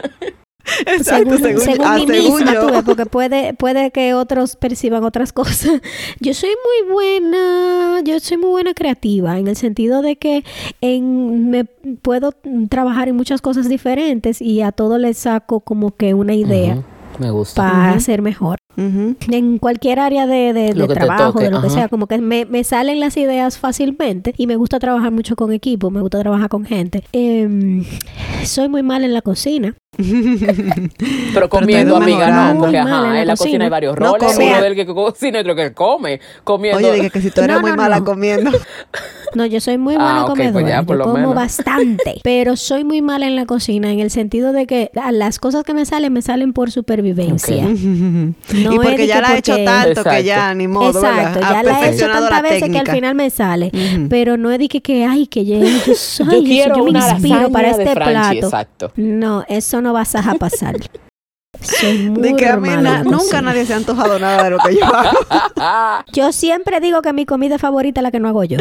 Exacto, según, según- según ah, mí según misma, yo. ves, porque puede, puede que otros perciban otras cosas. Yo soy muy buena, yo soy muy buena creativa, en el sentido de que en, me puedo trabajar en muchas cosas diferentes y a todo le saco como que una idea Me gusta. para hacer mejor. Ujú. En cualquier área de, de- trabajo, toque, de lo que sea, como que me, me salen las ideas fácilmente y me gusta trabajar mucho con equipo, me gusta trabajar con gente. Em, soy muy mal en la cocina. Pero comiendo, ido amiga, no, porque ajá, en la en la cocina cocina. hay varios No, roles. comía. Uno del que cocina y otro que come. Comiendo. Oye, dije que si tú eres No, muy no, mala no. comiendo. No, yo soy muy Ah, buena ok, pues comedora. ya, por yo lo como menos. bastante, pero soy muy mala en la cocina en el sentido de que las cosas que me salen me salen por supervivencia. Ok. No y es porque ya que la he hecho porque- tanto que Exacto. ya ni modo, Exacto, ya la he hecho tantas la veces que al final me sale, Ujú. pero no es de que, que ay, que yo, soy, Yo eso, quiero yo me inspiro para este plato. exacto. No, eso no vas a pasar. Soy muy De que a mí na- nunca nadie se ha antojado nada de lo que yo hago. Yo siempre digo que mi comida favorita es la que no hago yo.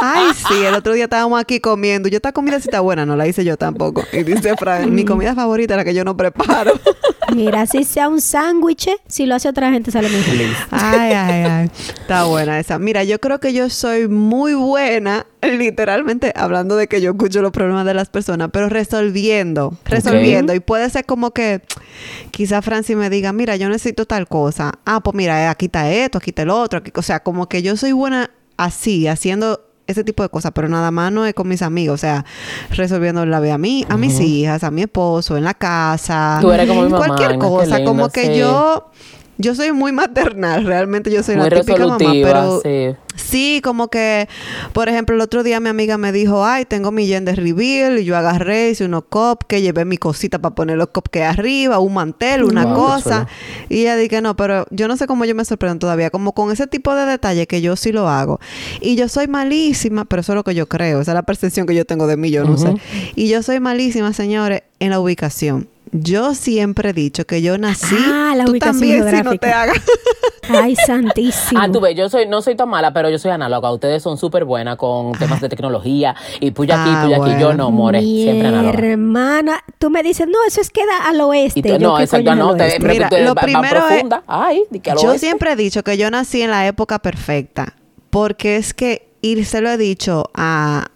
Ay, sí, el otro día estábamos aquí comiendo. Yo, esta comida sí está buena, no la hice yo tampoco. Y dice Fran, mi comida favorita es la que yo no preparo. Mira, si sea un sándwich, si lo hace otra gente sale mejor. Ay, ay, ay. Está buena esa. Mira, yo creo que yo soy muy buena, literalmente, hablando de que yo escucho los problemas de las personas, pero resolviendo, resolviendo. Y puede ser como que quizá Francis me diga, mira, yo necesito tal cosa. Ah, pues mira, aquí está esto, aquí está el otro. Aquí... O sea, como que yo soy buena así, haciendo ese tipo de cosas, pero nada más no es con mis amigos, o sea, resolviendo la vida a mí, a mis hijas, a mi esposo, en la casa, Tú eres como mi mamá, cualquier cosa, como que sí. yo yo soy muy maternal, realmente yo soy Muy la típica mamá, pero sí. sí, como que, por ejemplo, el otro día mi amiga me dijo, ay, tengo mi yen de reveal, y yo agarré, hice unos cupcakes, llevé mi cosita para poner los cupcakes arriba, un mantel, una Wow, cosa, y ella dije, no, pero yo no sé cómo yo me sorprendo todavía, como con ese tipo de detalle que yo sí lo hago, y yo soy malísima, pero eso es lo que yo creo, esa es la percepción que yo tengo de mí, yo no sé, y yo soy malísima, señores, en la ubicación. Yo siempre he dicho que yo nací. Ah, la tú también, si no te hagas. Ay, santísimo. Ah, tú ves, yo soy, no soy tan mala, pero yo soy análoga. Ustedes son súper buenas con temas de tecnología y puya aquí, Ah, puya aquí. Yo no, more, Mi siempre análoga. hermana, tú me dices, no, eso es queda al oeste. Te- Yo, no, ¿qué exacto, no, te, Mira, tú- lo va- va primero es-. Ay, que al Yo oeste. siempre he dicho que yo nací en la época perfecta, porque es que, y se lo he dicho a,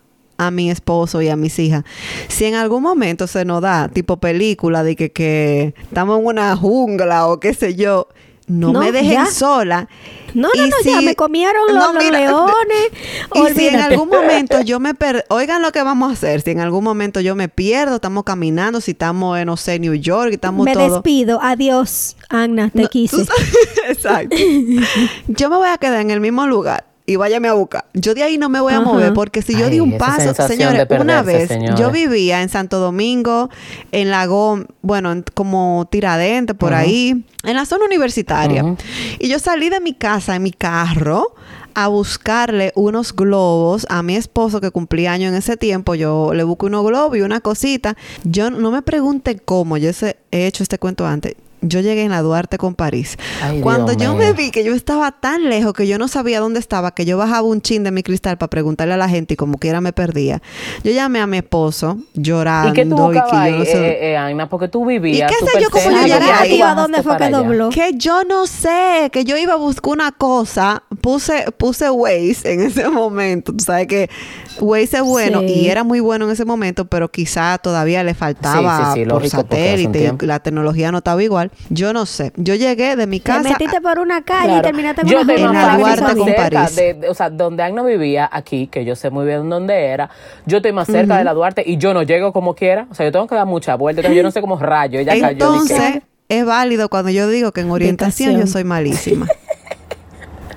a mi esposo y a mis hijas, si en algún momento se nos da, tipo película, de que, que estamos en una jungla o qué sé yo, no, No, me dejen ya. sola. No, no, Y no, ya si- me comieron los, No, los mira, leones. Y si en algún momento yo me per... Oigan lo que vamos a hacer. Si en algún momento yo me pierdo, estamos caminando, si estamos en, no sé, New York, estamos me todos... despido. Adiós, Agna, te No, quise. Exacto. Yo me voy a quedar en el mismo lugar y váyame a buscar. Yo de ahí no me voy a mover porque si yo Ay, di un paso, señores, una vez señores. yo vivía en Santo Domingo, en Lago, bueno, en- como Tiradentes, por ahí, en la zona universitaria. Y yo salí de mi casa en mi carro a buscarle unos globos a mi esposo que cumplía año en ese tiempo. Yo le busco unos globos y una cosita. Yo no me pregunten cómo, yo he hecho este cuento antes. Yo llegué en la Duarte con París. Ay, Cuando Dios yo mío. me vi que yo estaba tan lejos que yo no sabía dónde estaba, que yo bajaba un chin de mi cristal para preguntarle a la gente y como quiera me perdía. Yo llamé a mi esposo llorando ¿Y qué tú y que yo no sé- eh, eh, Ana? Porque tú vivías. ¿Y qué sé yo cómo yo llegué? ¿A dónde fue que dobló? Que yo no sé, que yo iba a buscar una cosa, puse, puse Waze en ese momento. Tú sabes que Waze es bueno Sí. y era muy bueno en ese momento, pero quizá todavía le faltaba Sí, sí, sí, por satélite y la tecnología no estaba igual. Yo no sé. Yo llegué de mi Te casa. metiste por una calle y terminaste en yo una en la fácil, con París. de, de- o sea, donde Agno vivía aquí, que yo sé muy bien dónde era, yo estoy más cerca de la Duarte y yo no llego como quiera. O sea, yo tengo que dar mucha vuelta. Entonces, yo no sé cómo rayo. Ella cayó. Entonces, dije, es válido cuando yo digo que en orientación yo soy malísima.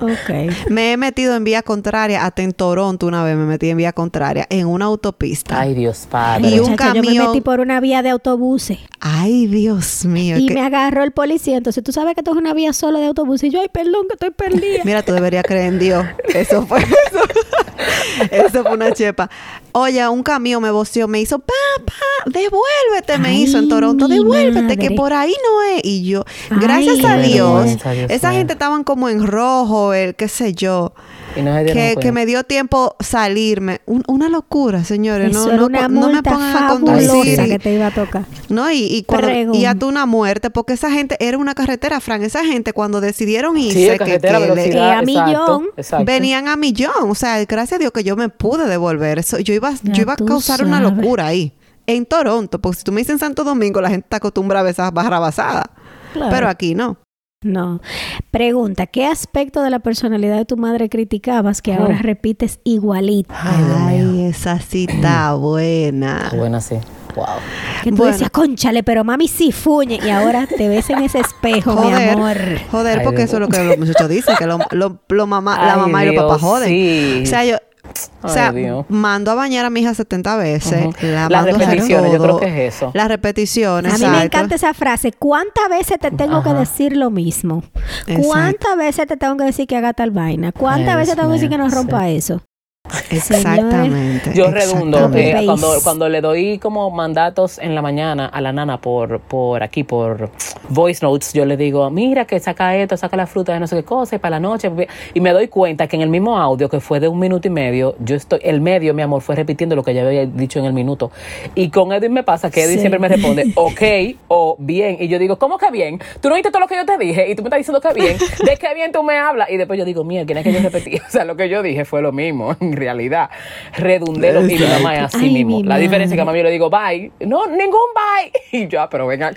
Ok. me he metido en vía contraria, hasta en Toronto una vez me metí en vía contraria, en una autopista. Ay, Dios padre. Y un Muchacha, Yo me camión- metí por una vía de autobuses Ay, Dios mío. y que- me agarró el policía. Entonces tú sabes que esto es una vía solo de autobús. Y yo, ay, perdón, que estoy perdida. Mira, tú deberías creer en Dios. Eso fue eso. Eso fue una chepa. Oye, un camión me voció, me hizo, papá, devuélvete, me Ay, hizo en Toronto, devuélvete, que por ahí no es. Y yo, Ay, gracias a Dios, esa gente estaban como en rojo, el qué sé yo, Y no se dieron que, cuenta. que me dio tiempo salirme. Un- una locura, señores. Eso No, era no, una no me pongan a conducir. que te iba a tocar. No, y, y, cuando, y hasta una muerte, porque esa gente era una carretera, Fran. Esa gente cuando decidieron irse, Sí, que- carretera, que le-. Que a exacto, millón. exacto. venían a millón. O sea, gracias a Dios que yo me pude devolver. Eso, yo iba, Ya yo iba a causar una locura ahí. En Toronto, porque si tú me dices en Santo Domingo, la gente está acostumbrada a esas barrabasadas. Claro. Pero aquí no. No. Pregunta, ¿qué aspecto de la personalidad de tu madre criticabas que ahora Oh. repites igualito? Ay, esa sí está buena. Está buena, sí. Wow. Que tú Bueno. decías, conchale, pero mami sí fuñe. Y ahora te ves en ese espejo, mi amor. joder, porque eso es lo que los muchachos dicen, que lo, lo- lo mamá, la mamá y los papás joden. sí. O sea, yo, o sea, mando a bañar a mi hija 70 veces. La Las repeticiones, yo creo que es eso. Las repeticiones, A mí me encanta esa frase. ¿Cuántas veces te tengo que decir lo mismo? ¿Cuántas veces te tengo que decir que haga tal vaina? ¿Cuántas veces Dios tengo que decir que no rompa eso? Exactamente. Yo redundo exactamente. eh, cuando, cuando le doy como mandatos en la mañana a la nana por, por aquí, por voice notes, yo le digo, mira que saca esto, saca la fruta de no sé qué cosa y para la noche. Y me doy cuenta que en el mismo audio, que fue de un minuto y medio, yo estoy, el medio, mi amor, fue repitiendo lo que ya había dicho en el minuto. Y con Edwin me pasa que Edwin Sí. siempre me responde, ok o bien. Y yo digo, ¿cómo que bien? Tú no oíste todo lo que yo te dije y tú me estás diciendo que bien. ¿De qué bien tú me hablas? Y después yo digo, mira, ¿quién es que yo repetí? O sea, lo que yo dije fue lo mismo, en realidad. Redundé lo mismo, mamá es así Ay, mismo. mi La diferencia es que a mami yo le digo, bye. No, ningún bye. Y yo, ah, pero venga.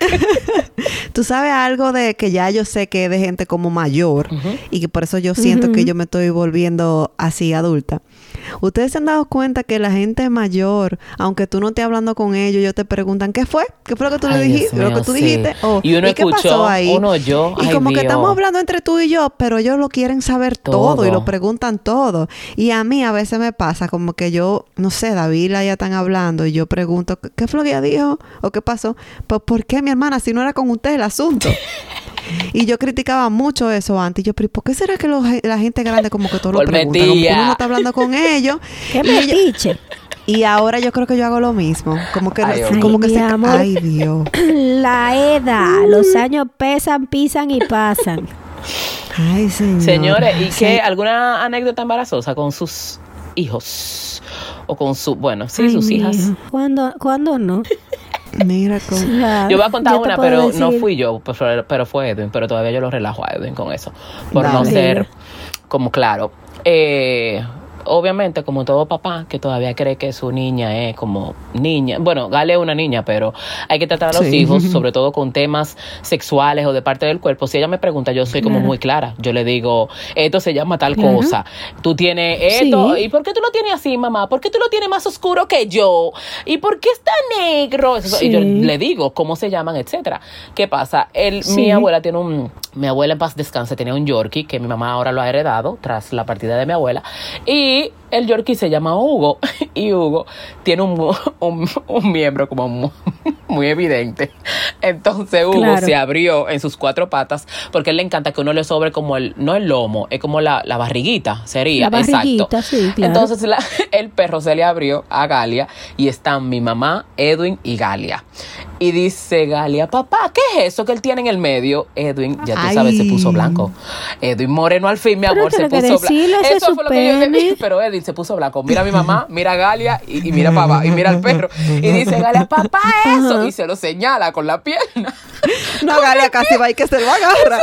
Tú sabes algo de que ya yo sé que es de gente como mayor y que por eso yo siento que yo me estoy volviendo así adulta. Ustedes se han dado cuenta que la gente mayor, aunque tú no estés hablando con ellos, ellos te preguntan ¿qué fue? ¿Qué fue lo que tú le dijiste? lo mío, que tú sí. dijiste. O, Y uno qué pasó escuchó, ahí? uno oyó. Y Ay, como que estamos hablando entre tú y yo, pero ellos lo quieren saber todo, y lo preguntan todo. Y a mí a veces me pasa como que yo, no sé, David ya están hablando y yo pregunto, ¿qué- ¿qué fue lo que ella dijo? ¿O qué pasó? Pues ¿por qué mi hermana si no era con usted el asunto? Y yo criticaba mucho eso antes. Y yo, pero ¿y ¿por qué será que los- la gente grande como que todo lo pregunta? Como que uno no está hablando con ellos. ¡Qué y, ellos- metiche! y ahora yo creo que yo hago lo mismo. Como que, Ay, como que se... Amor. Ay, Dios. La edad. Los años pesan, pisan y pasan. Ay, señor. Señores, ¿y Sí. qué? ¿Alguna anécdota embarazosa con sus hijos? O con su, bueno, sí, Ay, sus hijas. ¿Cuándo, ¿Cuándo no? Mira cómo... Yo voy a contar una, pero no fui yo, pues, pero fue Edwin, pero todavía yo lo relajo a Edwin con eso, por no ser como claro. Eh, obviamente, como todo papá que todavía cree que su niña es como niña, bueno, Gale es una niña, pero hay que tratar a los Sí. hijos, sobre todo con temas sexuales o de parte del cuerpo. Si ella me pregunta, yo soy como Claro. muy clara. Yo le digo, esto se llama tal Claro. cosa. Tú tienes esto, Sí. ¿y por qué tú lo tienes así, mamá? ¿Por qué tú lo tienes más oscuro que yo? ¿Y por qué está negro? Y yo le digo cómo se llaman, etcétera. ¿Qué pasa? El. Mi abuela tiene un, mi abuela en paz descanse tenía un Yorkie que mi mamá ahora lo ha heredado tras la partida de mi abuela y see el Yorkie se llama Hugo y Hugo tiene un, un, un miembro como mu- muy evidente. Entonces Hugo Claro. se abrió en sus cuatro patas porque a él le encanta que uno le sobre como el, no el lomo, es como la, la barriguita, sería. La barriguita, exacto. sí, claro. Entonces la- el perro se le abrió a Galia y están mi mamá, Edwin y Galia. Y dice Galia, papá, ¿qué es eso que él tiene en el medio? Edwin, ya tú sabes, se puso blanco. Edwin Moreno al fin, mi Pero amor, se puso blanco. Eso fue lo que yo le dije, pero Edwin se puso blanco. Mira a mi mamá, mira a Galia y, y mira abajo, y mira al perro. Y dice Galia, papá, eso. Y se lo señala con la pierna. No, Galia casi va y que se lo agarra.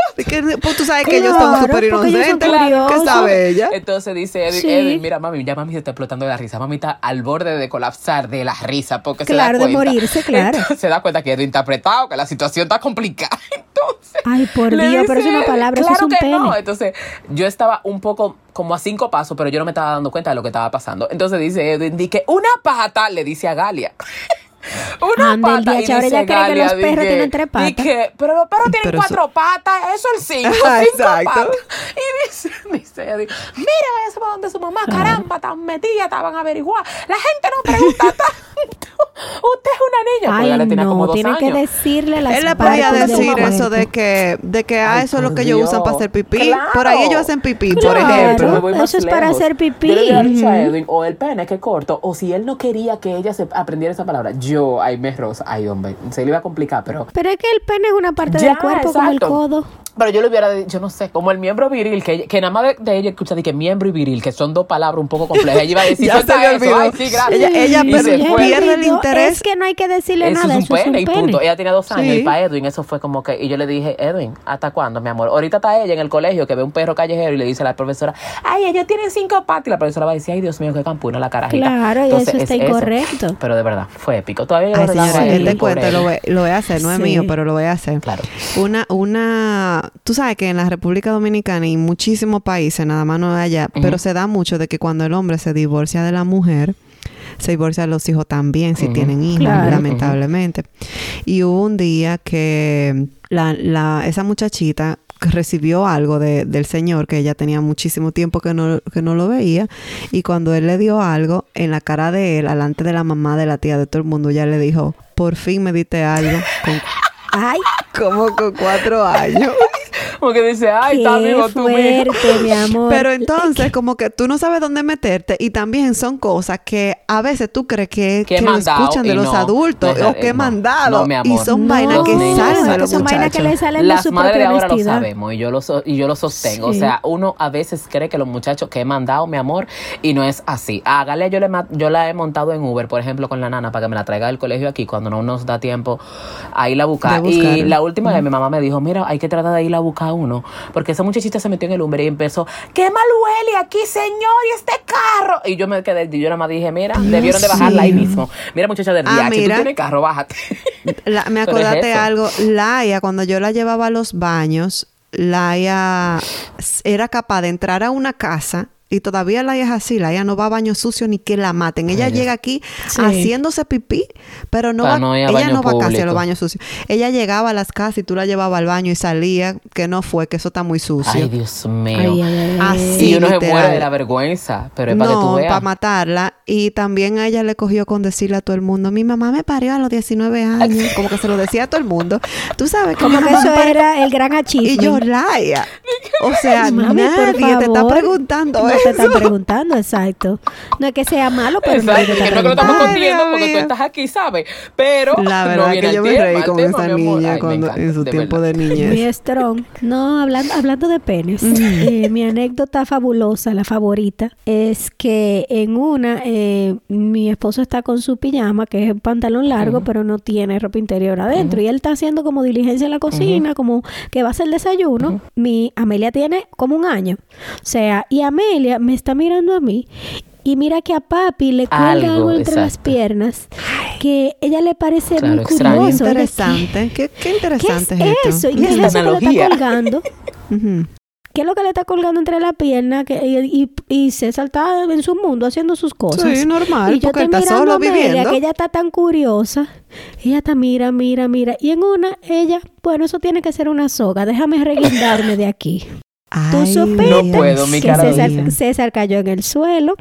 Pues tú sabes que ellos están Claro, súper inocentes. ¿Qué sabe ella? Entonces dice Edwin, Sí. Edwin, mira mami, ya mami se está explotando de la risa. Mami está al borde de colapsar de la risa porque Claro, se da de cuenta. morirse, claro. Entonces, se da cuenta que Edwin está apretado, que la situación está complicada. Entonces, Ay, por Dios, pero es dice una palabra, eso claro es un que pene. no. Entonces, yo estaba un poco como a cinco pasos, pero yo no me estaba dando cuenta de lo que estaba pasando. Entonces dice Edwin, di que una pata le dice a Galia. Una Ande, el pata. día, Y ahora dice ella cree que los perros tienen tres patas. di que, pero los perros tienen Pero eso- cuatro patas, eso es cinco, Ajá, cinco exacto. patas. Y dice, dice ella, di, mira eso para donde su mamá, caramba, tan metida, estaban a averiguar. La gente no pregunta. usted es una niña. Ay, ella le tenía no, como dos tiene años. que decirle las Él le podía decir eso de que, de que ah, Ay, eso es lo que ellos usan para hacer pipí. Claro. Por ahí ellos hacen pipí, por ejemplo. Pero Eso es para hacer pipí. Yo le hubiera dicho a Ujú. Edwin, o el pene que corto, o si él no quería que ella se aprendiera esa palabra, yo, ay, me rosa, ay, hombre, se le iba a complicar, pero... Pero es que el pene es una parte Ya, del cuerpo como el codo. Pero yo le hubiera dicho, no sé, como el miembro viril, que, que nada más de, de ella escucha de que miembro y viril, que son dos palabras un poco complejas. Ella iba a decir, Ya "Suelta se le eso". olvidó. Ay, sí, gracias. Ella- ella Y per- se fue. Pierde el interés. Es que no hay que decirle Eso nada, es un eso pene es y un pene. punto. Ella tenía dos años Sí. y para Edwin eso fue como que... Y yo le dije, Edwin, ¿hasta cuándo, mi amor? Ahorita está ella en el colegio que ve un perro callejero y le dice a la profesora, ay, ellos tienen cinco patas. Y la profesora va a decir, ay, Dios mío, qué campuna la carajita. Claro, y Entonces, eso está es incorrecto. Pero de verdad, fue épico. Todavía Ay, señora, Edwin, cuento lo voy, lo voy a hacer, no es Sí. mío, pero lo voy a hacer. Claro. Una, una, tú sabes que en la República Dominicana y muchísimos países, nada más no es allá, pero se da mucho de que cuando el hombre se divorcia de la mujer, se divorcian los hijos también, si tienen hijos, Claro. lamentablemente. Y hubo un día que la, la, esa muchachita recibió algo de- del señor que ella tenía muchísimo tiempo que no, que no lo veía y cuando él le dio algo en la cara de él, alante de la mamá, de la tía, de todo el mundo, ya le dijo, por fin me diste algo con Ay, como con cuatro años. Porque dice, ay, está vivo tú mismo. fuerte, mi amor. Pero entonces, como que tú no sabes dónde meterte y también son cosas que a veces tú crees que, Que que lo escuchan de los no. adultos No, o que no, mandado. no, mi y son No, vainas que niños salen de los son vainas que muchachos. le salen de Las su madres propia de ahora lo sabemos y yo lo, so- y yo lo sostengo. O sea, uno a veces cree que los muchachos que he mandado, mi amor, y no es así. A Galia yo, le, yo la he montado en Uber, por ejemplo, con la nana, para que me la traiga del colegio aquí cuando no nos da tiempo a ir a buscar. De Y la última vez mi mamá me dijo, mira, hay que tratar de ir a buscar uno. Porque esa muchachita se metió en el Uber y empezó, qué mal huele aquí, señor, y este carro. Y yo me quedé, yo nada más dije, mira, debieron de bajarla ahí mismo. Mira, muchacha del Ah, si tú tienes carro, bájate. La- me es acordaste eso. algo. Laia, cuando yo la llevaba a los baños, Laia era capaz de entrar a una casa. Y todavía Laia es así, Laia no va a baño sucio ni que la maten. Ella llega aquí Sí. haciéndose pipí, pero no va, no ir a ella baño no va casi a los baños sucios. Ella llegaba a las casas y tú la llevabas al baño y salía, que no fue, que eso está muy sucio. Ay, Dios mío. Ay, ay, ay, Así. y uno se literal. muere de la vergüenza, pero es para que tú no, veas. para matarla. Y también a ella le cogió con decirle a todo el mundo, mi mamá me parió a los 19 años. Como que se lo decía a todo el mundo. Tú sabes que Como mi que eso era el gran Y achievement. yo, Laia. O sea, Mami, por nadie te está favor. preguntando no eso. te están preguntando, exacto. No es que sea malo, pero Exacto, te que está no es que lo estamos contiendo porque tú mío. estás aquí, ¿sabes? Pero La no verdad viene que yo me reí con tema, esa mi niña Ay, me cuando, encanta, en su de tiempo verdad. de Muy niñez. strong. No, hablando, hablando de penes, eh, mi anécdota fabulosa, la favorita, es que en una, eh, mi esposo está con su pijama, que es un pantalón largo, pero no tiene ropa interior adentro. Y él está haciendo como diligencia en la cocina, como que va a hacer desayuno. Mi Amelia tiene como un año. O sea, y Amelia me está mirando a mí. Y mira que a papi le cuelga Algo, algo, entre las piernas que ella le parece Claro, muy extraño. curioso. Ella, Interesante. ¿Qué, qué ¿Qué interesante es es, esto? eso? ¿Y qué es eso que le está colgando? ¿Qué es lo que le está colgando entre la pierna? Que, y, y, y César está en su mundo haciendo sus cosas. Sí, normal, Y yo porque él estoy está mirando solo a Amelia, viviendo. que ella está tan curiosa. Ella está mira, mira, mira. Y en una, ella, bueno, eso tiene que ser una soga. Déjame reguindarme de aquí. Tú supiste No puedo, mi que César. César cayó en el suelo,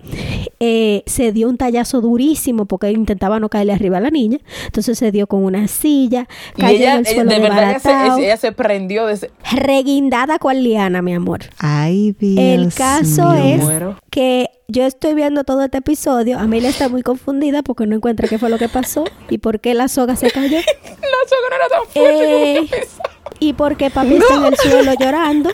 eh, se dio un tallazo durísimo porque intentaba no caerle arriba a la niña, entonces se dio con una silla, Y cayó ella, en el suelo de verdad, ella se, ella se prendió de ese... reguindada cual liana, mi amor. Ay, Dios El caso mío. es Muero. que yo estoy viendo todo este episodio, Amelia está muy confundida porque no encuentra qué fue lo que pasó y por qué la soga se cayó. La soga no era tan fuerte como Eh, yo pensaba. y porque papi está en el suelo llorando.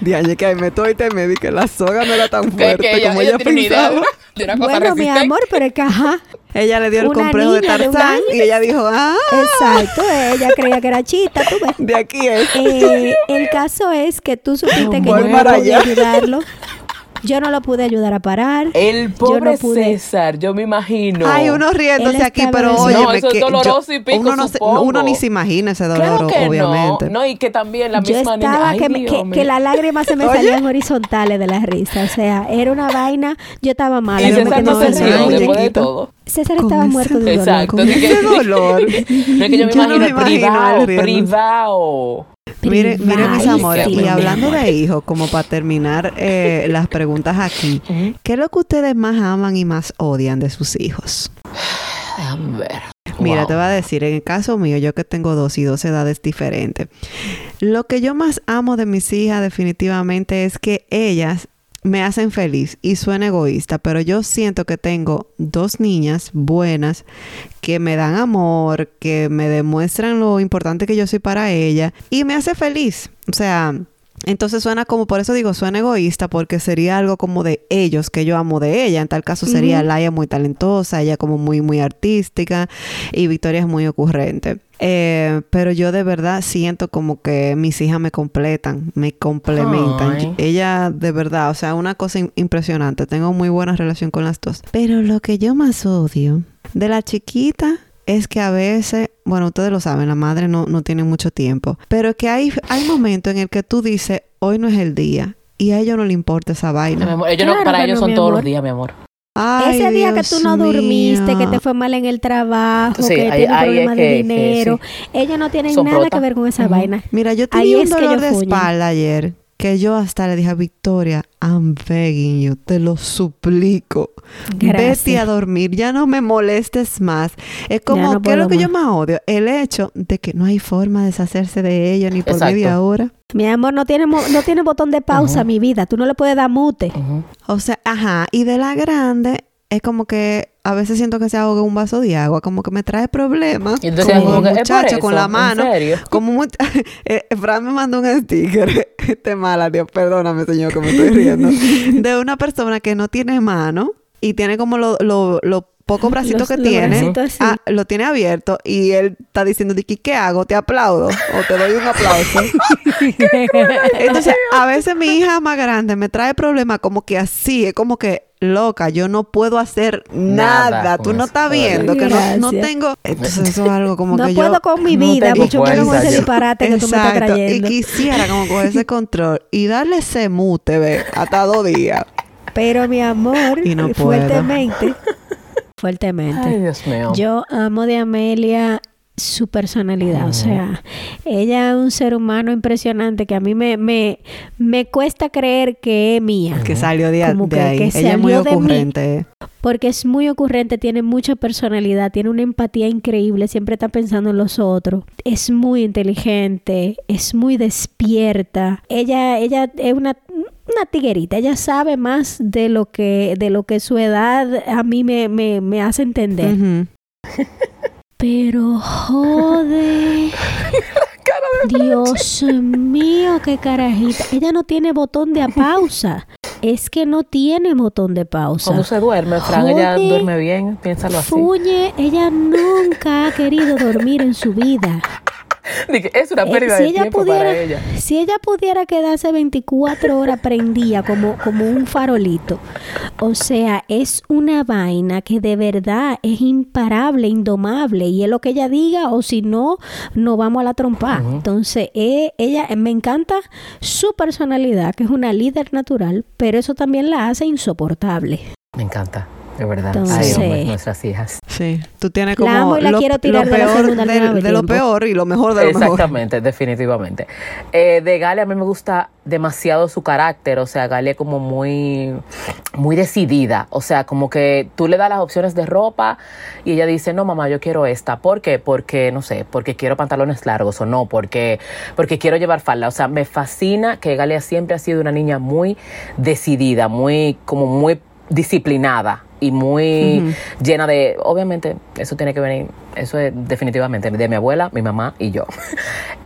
Diañe, que ahí me estoy te me di que la soga no era tan fuerte que ella, como ella ella, de pensaba. una, de una cosa Bueno, mi amor, pero es que ajá. Ella le dio el complejo de de Tarzán año. y ella dijo, ah, Exacto, ella creía que era chita, tú ves. de aquí es. Eh, el caso es que tú supiste que yo no allá. ayudarlo. Yo no lo pude ayudar a parar. El Yo pobre no pude. César, yo me imagino. Ay, uno riéndose aquí, pero oye, No, eso es doloroso y pico, uno, no se, uno ni se imagina ese dolor, Claro que obviamente. no. No, y que también la Yo misma estaba niña. Ay, que, Dios que, que las lágrimas se me salían horizontales de la risa. O sea, era una vaina. Yo estaba mala. Y yo César no se rió después de todo. César estaba muerto de dolor. Exacto. Con ese dolor. No es que yo me Yo no imagino me el imagino a privado, privado. Mire, mire mis amores, y hablando de hijos, como para terminar eh, las preguntas aquí. ¿qué es lo que ustedes más aman y más odian de sus hijos? Déjame ver. Mira, Wow. te voy a decir, en el caso mío, yo que tengo dos y dos edades diferentes, lo que yo más amo de mis hijas definitivamente es que ellas me hacen feliz y suena egoísta, pero yo siento que tengo dos niñas buenas que me dan amor, que me demuestran lo importante que yo soy para ella y me hace feliz. O sea, entonces suena como, por eso digo, suena egoísta, porque sería algo como de ellos, que yo amo de ella. En tal caso sería Ujú. Laia muy talentosa, ella como muy, muy artística y Victoria es muy ocurrente. Eh, pero yo de verdad siento como que mis hijas me completan, me complementan. Ella de verdad, o sea, una cosa im- impresionante. Tengo muy buena relación con las dos. Pero lo que yo más odio de la chiquita es que a veces, bueno, ustedes lo saben, la madre no, no tiene mucho tiempo, pero que hay, hay momentos en el que tú dices, hoy no es el día, y a ellos no le importa esa vaina. ellos no- para ellos no, son todos los días, mi amor. Ay, Ese día que tú no dormiste, que te fue mal en el trabajo, Sí, que ahí- tienes ahí es problemas que- de que dinero, ellos no tienen Son nada prota. que ver con esa vaina. Mira, yo Ahí tenía un es que dolor de fuñen. espalda ayer que yo hasta le dije a Victoria, I'm begging you, te lo suplico. Gracias. Vete a dormir, ya no me molestes más. Es como, no ¿qué es lo que yo más. odio? El hecho de que no hay forma de deshacerse de ella ni por Exacto. media hora. Mi amor, no tiene, mo- no tiene botón de pausa, mi vida. Tú no le puedes dar mute. Ujú. O sea, ajá, y de la grande es como que a veces siento que se ahoga un vaso de agua, como que me trae problemas. Y entonces, como como que, el ¿es por muchacho eso? con la ¿En mano. serio? Como mu- eh, Fran me mandó un sticker, este mala, Dios, perdóname, señor, que me estoy riendo, de una persona que no tiene mano y tiene como lo, lo, lo pocos bracitos que tiene, ah, lo tiene abierto y él está diciendo, ¿qué hago? ¿Te aplaudo? ¿O te doy un aplauso? Entonces, a veces mi hija más grande me trae problemas como que así, es como que loca, yo no puedo hacer nada, Nada tú no estás viendo que no, no tengo. Entonces, eso es algo como no que puedo yo. con mi no vida, tengo mucho menos con fuerza ese disparate que tú me estás Exacto, trayendo. Y quisiera como coger ese control y darle ese mute, ve, hasta dos días. Pero mi amor, Y no puedo. fuertemente, fuertemente. Ay, Dios mío. Yo amo de Amelia su personalidad, o sea, ella es un ser humano impresionante que a mí me, me, me cuesta creer que es mía. Que salió de, Como de que- ahí. que Ella es muy mí. ocurrente. eh. Porque es muy ocurrente, tiene mucha personalidad, tiene una empatía increíble, siempre está pensando en los otros. Es muy inteligente, es muy despierta. Ella, ella es una, una tiguerita, ella sabe más de lo que, de lo que su edad a mí me, me, me hace entender. Pero jode. Dios mío, qué carajita. Ella no tiene botón de pausa. Es que no tiene botón de pausa. Cuando se duerme, Fran, ella duerme bien, piénsalo así. Fuñe, ella nunca ha querido dormir en su vida. Dije, es una Eh, pérdida si de ella tiempo pudiera, para ella. si ella pudiera quedarse 24 horas prendida como, como un farolito, o sea, es una vaina que de verdad es imparable, indomable, y es lo que ella diga, o si no, no vamos a la trompa. Entonces, eh, ella me encanta su personalidad, que es una líder natural, pero eso también la hace insoportable. Me encanta, de verdad. Entonces- Ay, hombre, nuestras hijas. Sí, tú tienes La como amo y la lo, quiero tirar lo de la peor de lo peor y lo mejor de lo mejor. Exactamente, definitivamente. Eh, de Galia a mí me gusta demasiado su carácter, o sea, Galia es como muy, muy decidida, o sea, como que tú le das las opciones de ropa y ella dice, no mamá, yo quiero esta, ¿por qué? Porque, no sé, porque quiero pantalones largos o no, porque, porque quiero llevar falda, o sea, me fascina que Galia siempre ha sido una niña muy decidida, muy, como muy disciplinada y muy llena de, obviamente, eso tiene que venir, eso es definitivamente de mi abuela, mi mamá y yo.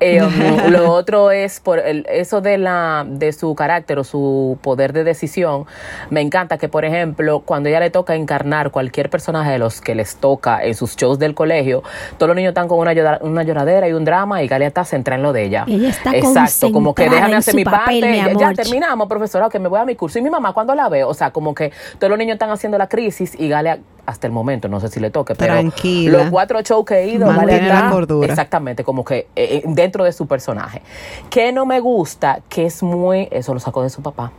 Eh, um, lo otro es por el, eso de la de su carácter o su poder de decisión. Me encanta que, por ejemplo, cuando ella le toca encarnar cualquier personaje de los que les toca en sus shows del colegio, todos los niños están con una, llora- una lloradera y un drama y Galia está centrada en lo de ella. Ella está Exacto, como que déjame hacer mi papel, parte. mi ya- terminamos, profesora, que me voy a mi curso. Y mi mamá, cuando la veo, o sea, como que todos los niños están haciendo la crisis y Galia hasta el momento, no sé si le toque, pero Tranquila. los cuatro shows que he ido, cordura. exactamente como que eh, eh, dentro de su personaje. Que no me gusta, que es muy, eso lo sacó de su papá,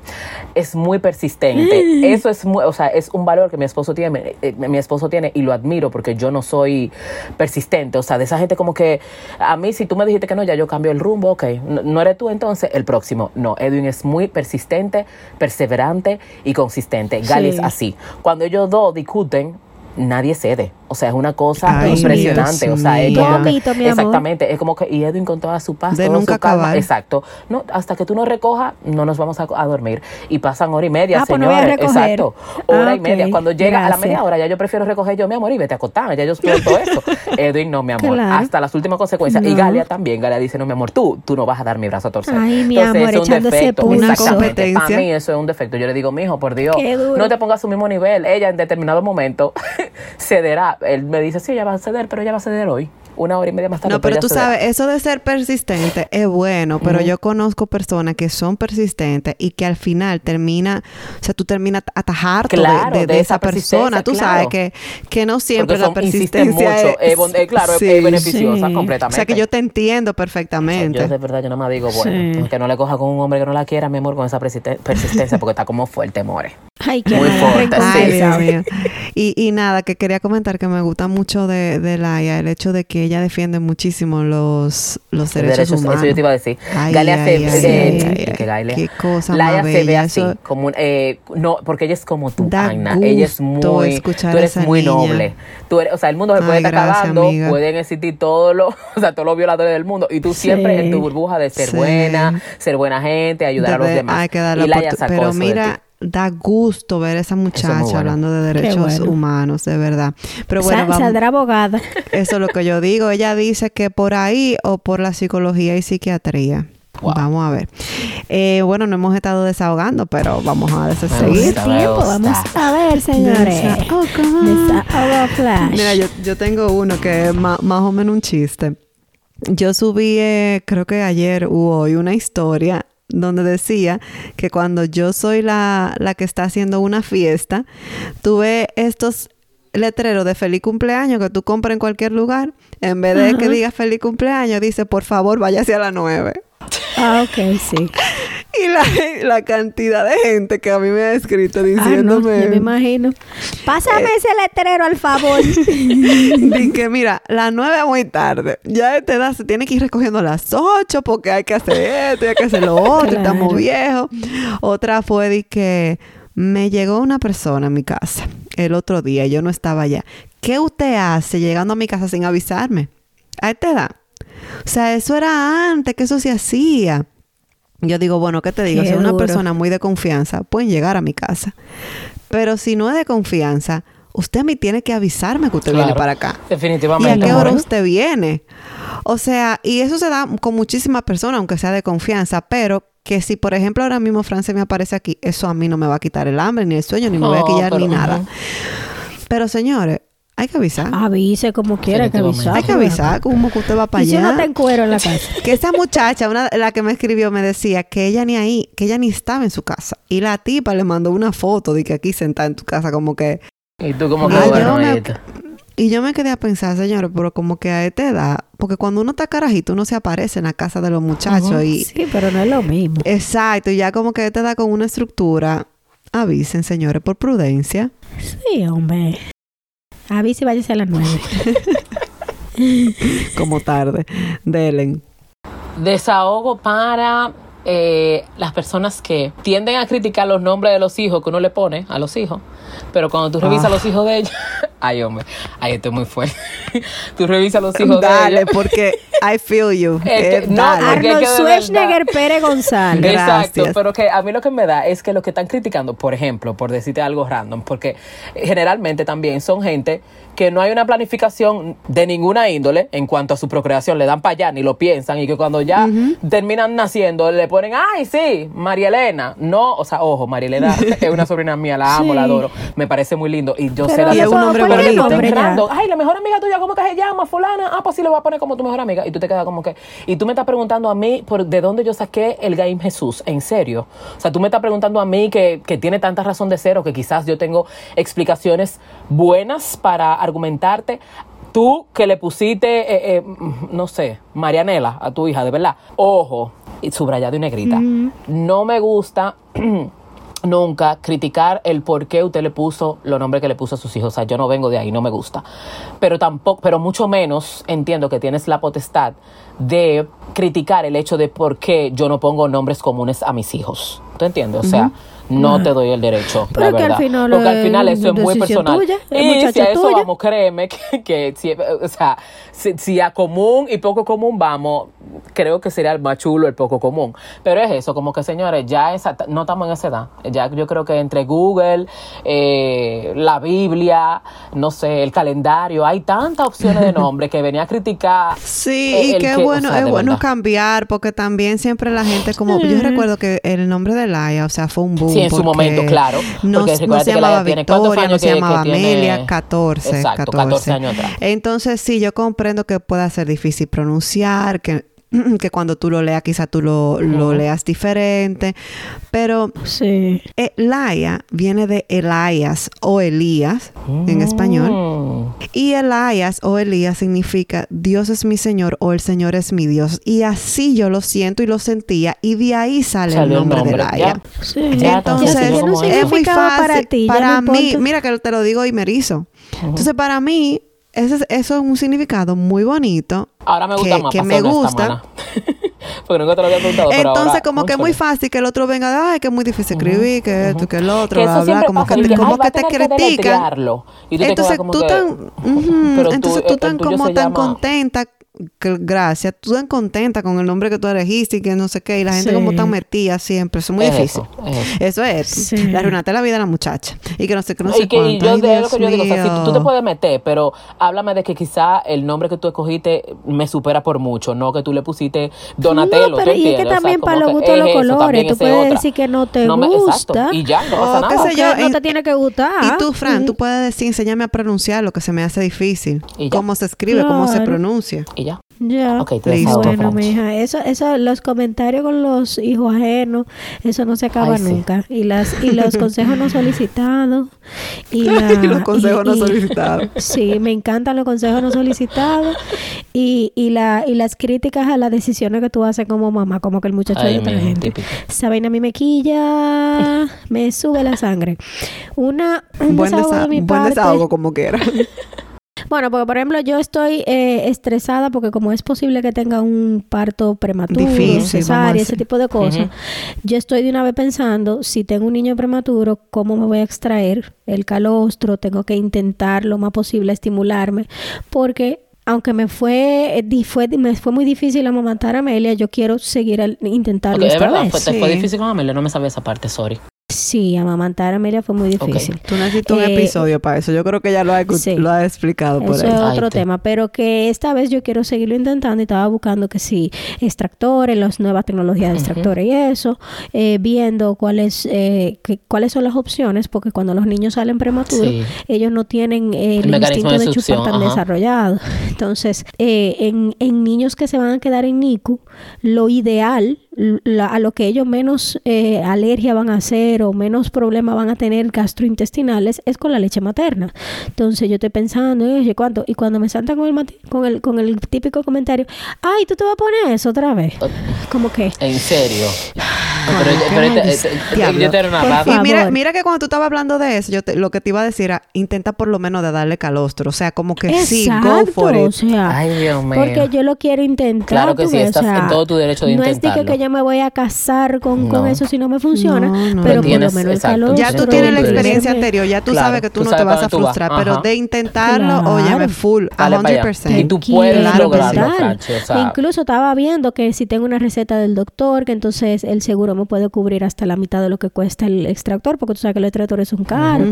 es muy persistente. Eso es muy, o sea, es un valor que mi esposo tiene, eh, mi esposo tiene y lo admiro porque yo no soy persistente. O sea, de esa gente como que a mí si tú me dijiste que no, ya yo cambio el rumbo, ok, no, no eres tú entonces, el próximo. No, Edwin es muy persistente, perseverante y consistente. Gali es Sí. así. Cuando ellos dos discuten, nadie cede. O sea, es una cosa Ay, impresionante. Dios O sea, es como que- Poquito, mi amor. exactamente, es como que y Edwin con toda su paz, De nunca su calma, acabar. exacto. No, hasta que tú nos recojas, no nos vamos a, a dormir y pasan hora y media, Ah, pues no señores. exacto. Hora Ah, y media. Cuando llega a la media hora, ya yo prefiero recoger yo, mi amor, y vete a acostar. Ya yo suelto eso. Edwin, no, mi amor. Claro. Hasta las últimas consecuencias. Y No. Galia también. Galia dice, no, mi amor, tú, tú no vas a dar mi brazo a torcer. Ay, mi Entonces, amor, eso es un defecto. Una Exactamente. competencia. Para mí eso es un defecto. Yo le digo, mijo, por Dios, no te pongas a su mismo nivel. Ella en determinado momento cederá. Él me dice, sí, ella va a ceder, pero ella va a ceder hoy. Una hora y media más tarde. No, pero tú cederá. sabes, eso de ser persistente es bueno, pero yo conozco personas que son persistentes y que al final termina, o sea, tú terminas atajarte Claro, de, de- de de esa esa persona. Tú claro. sabes que, que no siempre la persistencia mucho. es, Eh, bon- eh, claro, es- Sí. es beneficiosa Sí. O completamente. sea, que yo te entiendo Yo perfectamente. de verdad, yo nada más digo, bueno, Sí. que no le coja con un hombre que no la quiera, mi amor, con esa persiste- persistencia, porque está como fuerte, more. Ay, qué Muy fuerte, sí. Ay. Dios mío. Y, y nada, que quería comentar que me gusta mucho de, de Laia el hecho de que ella defiende muchísimo los, los derechos, derechos, humanos. eso yo te iba a decir. Ay, Galia ay, se, ay, que ay, Galia. qué cosa Laia más se ve así, eso- como eh, no, porque ella es como tú, Aina. Ella es muy, tú eres muy niña. noble. Tú eres, o sea, el mundo se puede estar acabando, pueden existir todos los, o sea, todos los violadores del mundo, y tú siempre Sí. en tu burbuja de ser Sí. buena, ser buena gente, ayudar a los de- demás. Hay que darle y Laia sacó Pero eso de mira, ti. Da gusto ver a esa muchacha bueno. hablando de derechos bueno. humanos, de verdad. Pero bueno, Sal- vamos- saldrá abogada. eso es lo que yo digo. Ella dice que por ahí o por la psicología y psiquiatría. Wow. Vamos a ver. Eh, bueno, no hemos estado desahogando, pero vamos a seguir. tiempo. Vamos a ver, señores. Desahogo. Desahogo flash. Mira, yo, yo tengo uno que es ma- más o menos un chiste. Yo subí, eh, creo que ayer u hoy, una historia donde decía que cuando yo soy la, la que está haciendo una fiesta, tuve estos letreros de feliz cumpleaños que tú compras en cualquier lugar. En vez de que diga feliz cumpleaños, dice por favor váyase a las 9. Ah, ok, sí. Y la, la cantidad de gente que a mí me ha escrito Ah, no, diciéndome... yo me imagino. Pásame ese letrero, al favor. Di que mira, las nueve es muy tarde. Ya esta edad se tiene que ir recogiendo a las ocho porque hay que hacer esto hay que hacer lo otro. Estamos viejos. Otra fue de que me llegó una persona a mi casa el otro día. Yo no estaba allá. ¿Qué usted hace llegando a mi casa sin avisarme? A esta edad. O sea, eso era antes, que eso se hacía. Yo digo, bueno, ¿qué te digo? Qué Si es una duro. persona muy de confianza, pueden llegar a mi casa. Pero si no es de confianza, usted me tiene que avisarme que usted viene para acá. ¿Y a Definitivamente. qué hora usted viene? O sea, y eso se da con muchísimas personas, aunque sea de confianza, pero que si, por ejemplo, ahora mismo Francia me aparece aquí, eso a mí no me va a quitar el hambre, ni el sueño, ni me voy a quillar, ni pero- nada. Pero, señores, hay que avisar. Avise como quiera que Definitivamente. avisar. hay que avisar como que usted va para Y si allá. no te encuero en la casa. Que esa muchacha, una, la que me escribió, me decía que ella ni ahí, que ella ni estaba en su casa. Y la tipa le mandó una foto de que aquí sentada en tu casa, como que... Y tú como que, Ah, yo bueno, me-. Y yo me quedé a pensar, señores, pero como que a esta edad, porque cuando uno está carajito, uno se aparece en la casa de los muchachos y... Sí, pero no es lo mismo. Exacto, y ya como que a esta edad con una estructura, avisen, señores, por prudencia. Sí, hombre. Avise y váyase a las nueve. como tarde, Delen. Desahogo para eh, las personas que tienden a criticar los nombres de los hijos que uno le pone a los hijos. Pero cuando tú revisas Ah. los hijos de ellos, ay hombre, ay esto es muy fuerte. tú revisas los hijos de Dale, ellos. porque I feel you. Es que Eh, no, dale. Arnold Schwarzenegger Pérez González. Exacto, Gracias. pero que a mí lo que me da es que los que están criticando, por ejemplo, por decirte algo random, porque generalmente también son gente que no hay una planificación de ninguna índole en cuanto a su procreación, le dan para allá, ni lo piensan, y que cuando ya terminan naciendo le ponen, ay, sí, María Elena. No, o sea, ojo, María Elena es una sobrina mía, la amo, Sí. la adoro, me parece muy lindo, y yo Pero sé la Y es un ¿cuál- hombre cuál es el bonito. nombre random. Ay, la mejor amiga tuya, ¿cómo que se llama? Fulana. Ah, pues sí, le voy a poner como tu mejor amiga. Y tú te quedas como que. Y tú me estás preguntando a mí por de dónde yo saqué el game Jesús. En serio. O sea, tú me estás preguntando a mí que, que tiene tanta razón de ser o que quizás yo tengo explicaciones buenas para argumentarte. Tú que le pusiste, eh, eh, no sé, Marianela a tu hija, de verdad. Ojo, y subrayado y negrita. No me gusta. nunca criticar el por qué usted le puso los nombres que le puso a sus hijos. O sea, yo no vengo de ahí, no me gusta. Pero tampoco, pero mucho menos entiendo que tienes la potestad de criticar el hecho de por qué yo no pongo nombres comunes a mis hijos. ¿Tú entiendes? O sea, no te doy el derecho. Pero la que al verdad. final Porque al es final eso es muy personal. tuya, y si a eso tuya. vamos, créeme que, que si, o sea, si, si a común y poco común vamos, creo que sería el más chulo el poco común. Pero es eso, como que señores, ya esa, no estamos en esa edad. Ya yo creo que entre Google, eh, la Biblia, no sé, el calendario, hay tantas opciones de nombre que venía a criticar. Sí, eh, y qué que- o bueno, sea, es bueno verdad. cambiar, porque también siempre la gente, como yo recuerdo que el nombre de Laia, o sea, fue un boom. Sí, en su momento, claro, No, porque no se que llamaba tiene- ¿cuántos Victoria, no se que- que llamaba tiene? Amelia, 14. Exacto, 14 años atrás. Entonces, sí, yo comprendo que pueda ser difícil pronunciar, que, que cuando tú lo leas, quizá tú lo, lo leas diferente, pero Sí. Laia viene de Elias o Elías en español. Mm. Y Elias o Elías significa Dios es mi Señor o el Señor es mi Dios. Y así yo lo siento y lo sentía. Y de ahí sale Salió el el nombre, nombre, de Laia. ya. Sí. Entonces, Ya, es muy fácil para ti. para no mí. importa. Mira que te lo digo y me erizo. Entonces, para mí, ese es- eso es un significado muy bonito. Ahora me gusta que, más. que me gusta. Porque nunca te lo había preguntado. pero Entonces, ahora, como que es muy fácil que el otro venga, ay, que es muy difícil escribir, que esto, que el otro, Que bla, eso bla, como que te, como que te critican. Entonces tú tan, entonces tú tan como tan contenta, gracias, tú tan contenta con el nombre que tú elegiste y que no sé qué, y la gente Sí. como tan metida siempre, eso es muy difícil. eso, es eso. Eso es, Sí. le arruinaste la vida a la muchacha. Y que no sé qué, no sé que y cuánto. yo Ay, de lo que yo digo, o sea, si tú, tú te puedes meter, pero háblame de que quizá el nombre que tú escogiste me supera por mucho, no que tú le pusiste Donatello, No, ¿tú pero y es que O sea, también para los gustos es los colores. Tú puedes otra. decir que no te No me- exacto, gusta. Y ya, no pasa qué nada. sé yo, Ok, no te tiene que gustar. Y tú, Fran, Ujú. tú puedes decir, enséñame a pronunciar lo que se me hace difícil. Y ya. Cómo se escribe, cómo se pronuncia. Y ya. Ya. Ok, te Listo. Bueno, mija, eso, eso, los comentarios con los hijos ajenos, eso no se acaba Ay, sí. nunca. Y las, y los consejos no solicitados. Y, la- Y los consejos no y- solicitados. Sí, me encantan los consejos no solicitados. Y, y, la, y las críticas a las decisiones que tú haces como mamá, como que el muchacho Ay, de otra mija, gente. típico. Esa vaina a mí me quilla, me sube la sangre. Una, un Buen, desahogo desa- de mi buen parte. desahogo como quiera. Bueno, porque por ejemplo yo estoy eh, estresada porque como es posible que tenga un parto prematuro, Difícil, cesárea, ese tipo de cosas, yo estoy de una vez pensando, si tengo un niño prematuro, ¿cómo me voy a extraer el calostro? Tengo que intentar lo más posible estimularme, porque aunque me fue, eh, fue, me fue muy difícil amamantar a Amelia, yo quiero seguir al- intentarlo Ok, es esta verdad, vez. fue, difícil con Amelia, no me sabía esa parte, sorry. Sí, amamantar a Amelia fue muy difícil. Tú necesitas un Eh, episodio para eso. Yo creo que ya lo ha, sí. lo ha explicado por Eso ahí. es otro te- tema, pero que esta vez yo quiero seguirlo intentando y estaba buscando que sí, extractores, las nuevas tecnologías de extractores y eso, eh, viendo cuáles eh, que- cuáles son las opciones, porque cuando los niños salen prematuros, Sí. ellos no tienen eh, el, instinto de de, chupar tan ajá. desarrollado. Entonces, eh, en, en niños que se van a quedar en NICU, lo ideal, la- a lo que ellos menos eh, alergia van a hacer o menos problemas van a tener gastrointestinales es con la leche materna. Entonces yo estoy pensando, y oye, ¿cuánto? Y cuando me saltan con el, con el, con el típico comentario, ay, tú te vas a poner eso otra vez. Como que, En serio. Y mira, que cuando tú estabas hablando de eso, yo te- lo que te iba a decir era, intenta por lo menos de darle calostro. O sea, como que sí, go for o it. sea, Ay, Dios mío. Porque yo lo quiero intentar. Claro que sí, ves, estás en todo tu derecho de no es de que, intentarlo. que yo me voy a casar con, con No. eso si no me funciona, No, no. pero Pero por tienes- lo menos el calor. Ya tú tienes la experiencia anterior, ya tú Claro, sabes que tú, tú no te vas a vas. frustrar, pero de intentarlo, Claro. óyeme, full, a Dale para allá. 100%. Y tú puedes Claro que sí. lograrlo, Incluso estaba viendo que si tengo una receta del doctor, que entonces el seguro me puede cubrir hasta la mitad de lo que cuesta el extractor, porque tú sabes que los extractores son caros.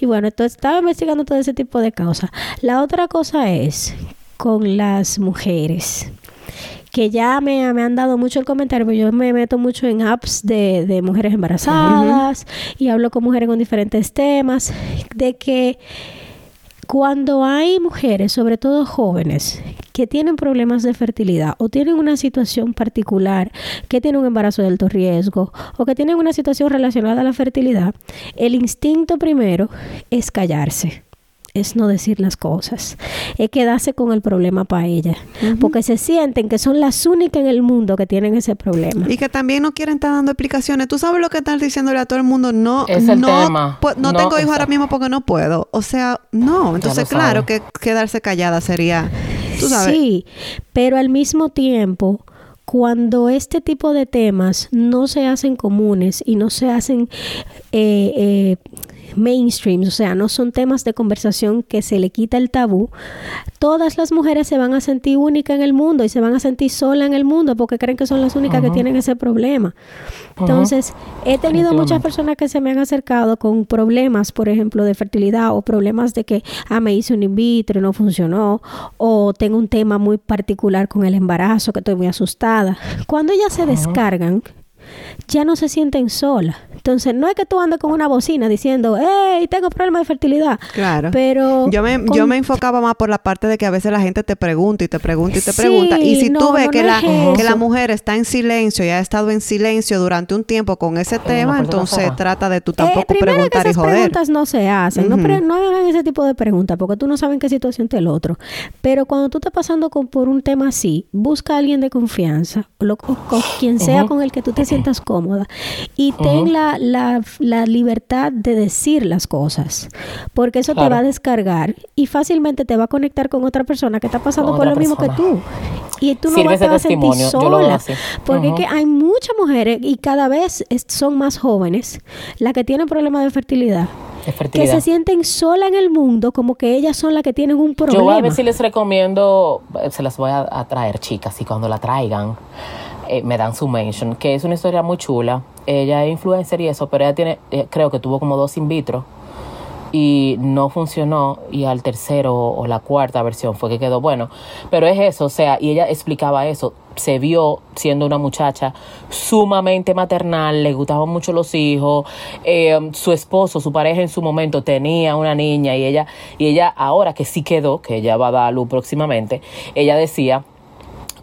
Y bueno, entonces estaba investigando todo ese tipo de cosas. La otra cosa es con las mujeres que ya me, me han dado mucho el comentario, porque yo me meto mucho en apps de, de mujeres embarazadas y hablo con mujeres con diferentes temas, de que cuando hay mujeres, sobre todo jóvenes, que tienen problemas de fertilidad o tienen una situación particular, que tienen un embarazo de alto riesgo o que tienen una situación relacionada a la fertilidad, el instinto primero es callarse. Es no decir las cosas, es quedarse con el problema para ella, porque se sienten que son las únicas en el mundo que tienen ese problema. Y que también no quieren estar dando explicaciones. Tú sabes lo que estás diciéndole a todo el mundo. No, Es el no, tema. no, No, tengo hijos ahora mismo porque no puedo. O sea, no. Entonces, claro que quedarse callada sería, Sí, pero al mismo tiempo, cuando este tipo de temas no se hacen comunes y no se hacen eh, eh, mainstreams, o sea, no son temas de conversación que se le quita el tabú, todas las mujeres se van a sentir únicas en el mundo y se van a sentir solas en el mundo porque creen que son las únicas que tienen ese problema. Entonces, he tenido muchas personas que se me han acercado con problemas, por ejemplo, de fertilidad o problemas de que, ah, me hice un in vitro y no funcionó, o tengo un tema muy particular con el embarazo que estoy muy asustada. Cuando ellas se descargan, ya no se sienten solas. Entonces, no es que tú andes con una bocina diciendo, hey, tengo problemas de fertilidad. Claro. Pero. Yo me, yo me enfocaba más por la parte de que a veces la gente te pregunta y te pregunta y te pregunta. Y si tú ves que, la, que la mujer está en silencio y ha estado en silencio durante un tiempo con ese tema, entonces trata de tú eh, tampoco preguntar que esas y joder. preguntas no se hacen. no, no hagan ese tipo de preguntas porque tú no sabes en qué situación está el otro. Pero cuando tú estás pasando con, por un tema así, busca a alguien de confianza, o, con quien sea con el que tú te sientas cómoda. Y ten la, la, libertad de decir las cosas, porque eso te va a descargar y fácilmente te va a conectar con otra persona que está pasando por lo mismo que tú. Y tú no vas, a sentir sola, porque que hay muchas mujeres y cada vez son más jóvenes las que tienen problemas de fertilidad que se sienten solas en el mundo, como que ellas son las que tienen un problema. Yo voy a ver si les recomiendo, se las voy a, traer, chicas, y cuando la traigan, eh, me dan su mention, que es una historia muy chula. Ella es influencer y eso, pero ella tiene, eh, creo que tuvo como dos in vitro y no funcionó y al tercero o la cuarta versión fue que quedó bueno. Pero es eso, o sea, y ella explicaba eso, se vio siendo una muchacha sumamente maternal, le gustaban mucho los hijos, eh, su esposo, su pareja en su momento tenía una niña y ella, y ella ahora que sí quedó, que ella va a dar luz próximamente, ella decía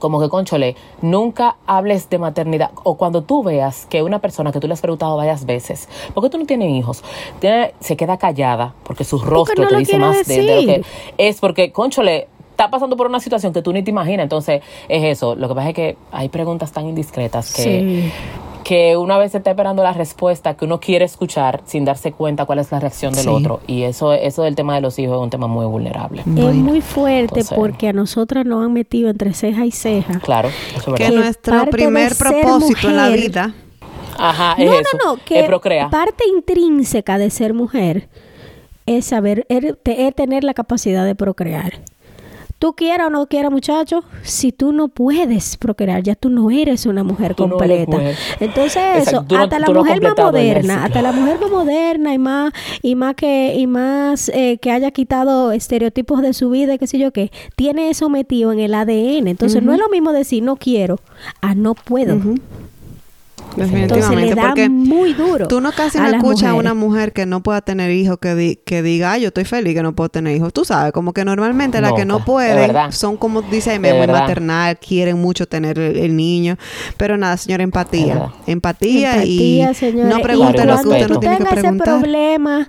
como que, conchole, nunca hables de maternidad. O cuando tú veas que una persona que tú le has preguntado varias veces, ¿por qué tú no tienes hijos? Tiene, se queda callada porque su rostro te dice más de, lo que es. Porque, conchole, está pasando por una situación que tú ni te imaginas. Entonces, es eso. Lo que pasa es que hay preguntas tan indiscretas que que una vez está esperando la respuesta que uno quiere escuchar sin darse cuenta cuál es la reacción del otro. Y eso, eso del tema de los hijos es un tema muy vulnerable. Es muy fuerte porque a nosotras nos han metido entre ceja y ceja. Claro, eso es verdad. Que nuestro primer propósito en la vida. Ajá, es no, eso, no, no, que parte intrínseca de ser mujer es saber, es tener la capacidad de procrear tú quieras o no quieras, muchacho, si tú no puedes procrear, ya tú no eres una mujer completa. Entonces eso, hasta la mujer más moderna, hasta la mujer más moderna y más y más que y más eh, que haya quitado estereotipos de su vida y qué sé yo qué, tiene eso metido en el ADN. Entonces no es lo mismo decir no quiero a no puedo. Definitivamente, porque muy duro. Tú no casi no escuchas a una mujer que no pueda tener hijos que, que diga, yo estoy feliz que no puedo tener hijos. Tú sabes, como que normalmente las que no pueden son como dice muy maternal, quieren mucho tener el, niño. Pero nada, señora, empatía. Empatía, y no pregunte lo que usted no tiene que preguntar. ese problema,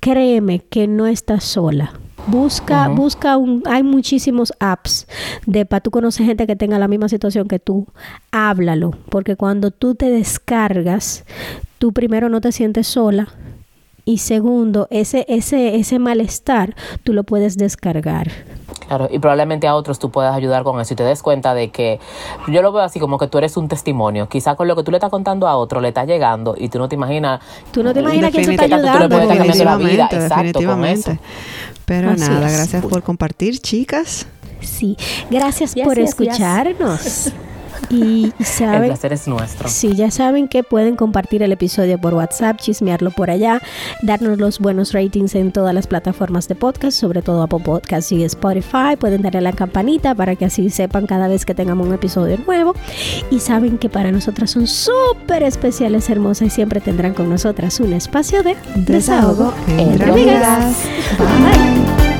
créeme que no estás sola. Busca, busca un, hay muchísimos apps de para tú conocer gente que tenga la misma situación que tú. Háblalo, porque cuando tú te descargas, tú primero no te sientes sola y segundo, ese, ese, ese malestar tú lo puedes descargar. Claro, y probablemente a otros tú puedas ayudar con eso y te des cuenta de que yo lo veo así como que tú eres un testimonio. Quizá con lo que tú le estás contando a otro le está llegando y tú no te imaginas. Tú no te imaginas que eso está ayudando. Tú le puedes la vida. Exacto, con eso. Pero nada, gracias por compartir, chicas. Sí, gracias por escucharnos. Y saben, el placer es nuestro. Sí, ya saben que pueden compartir el episodio por WhatsApp, chismearlo por allá, darnos los buenos ratings en todas las plataformas de podcast, sobre todo Apple Podcasts y Spotify. Pueden darle a la campanita para que así sepan cada vez que tengamos un episodio nuevo. Y saben que para nosotras son súper especiales, hermosas y siempre tendrán con nosotras un espacio de desahogo, entre amigas. Bye.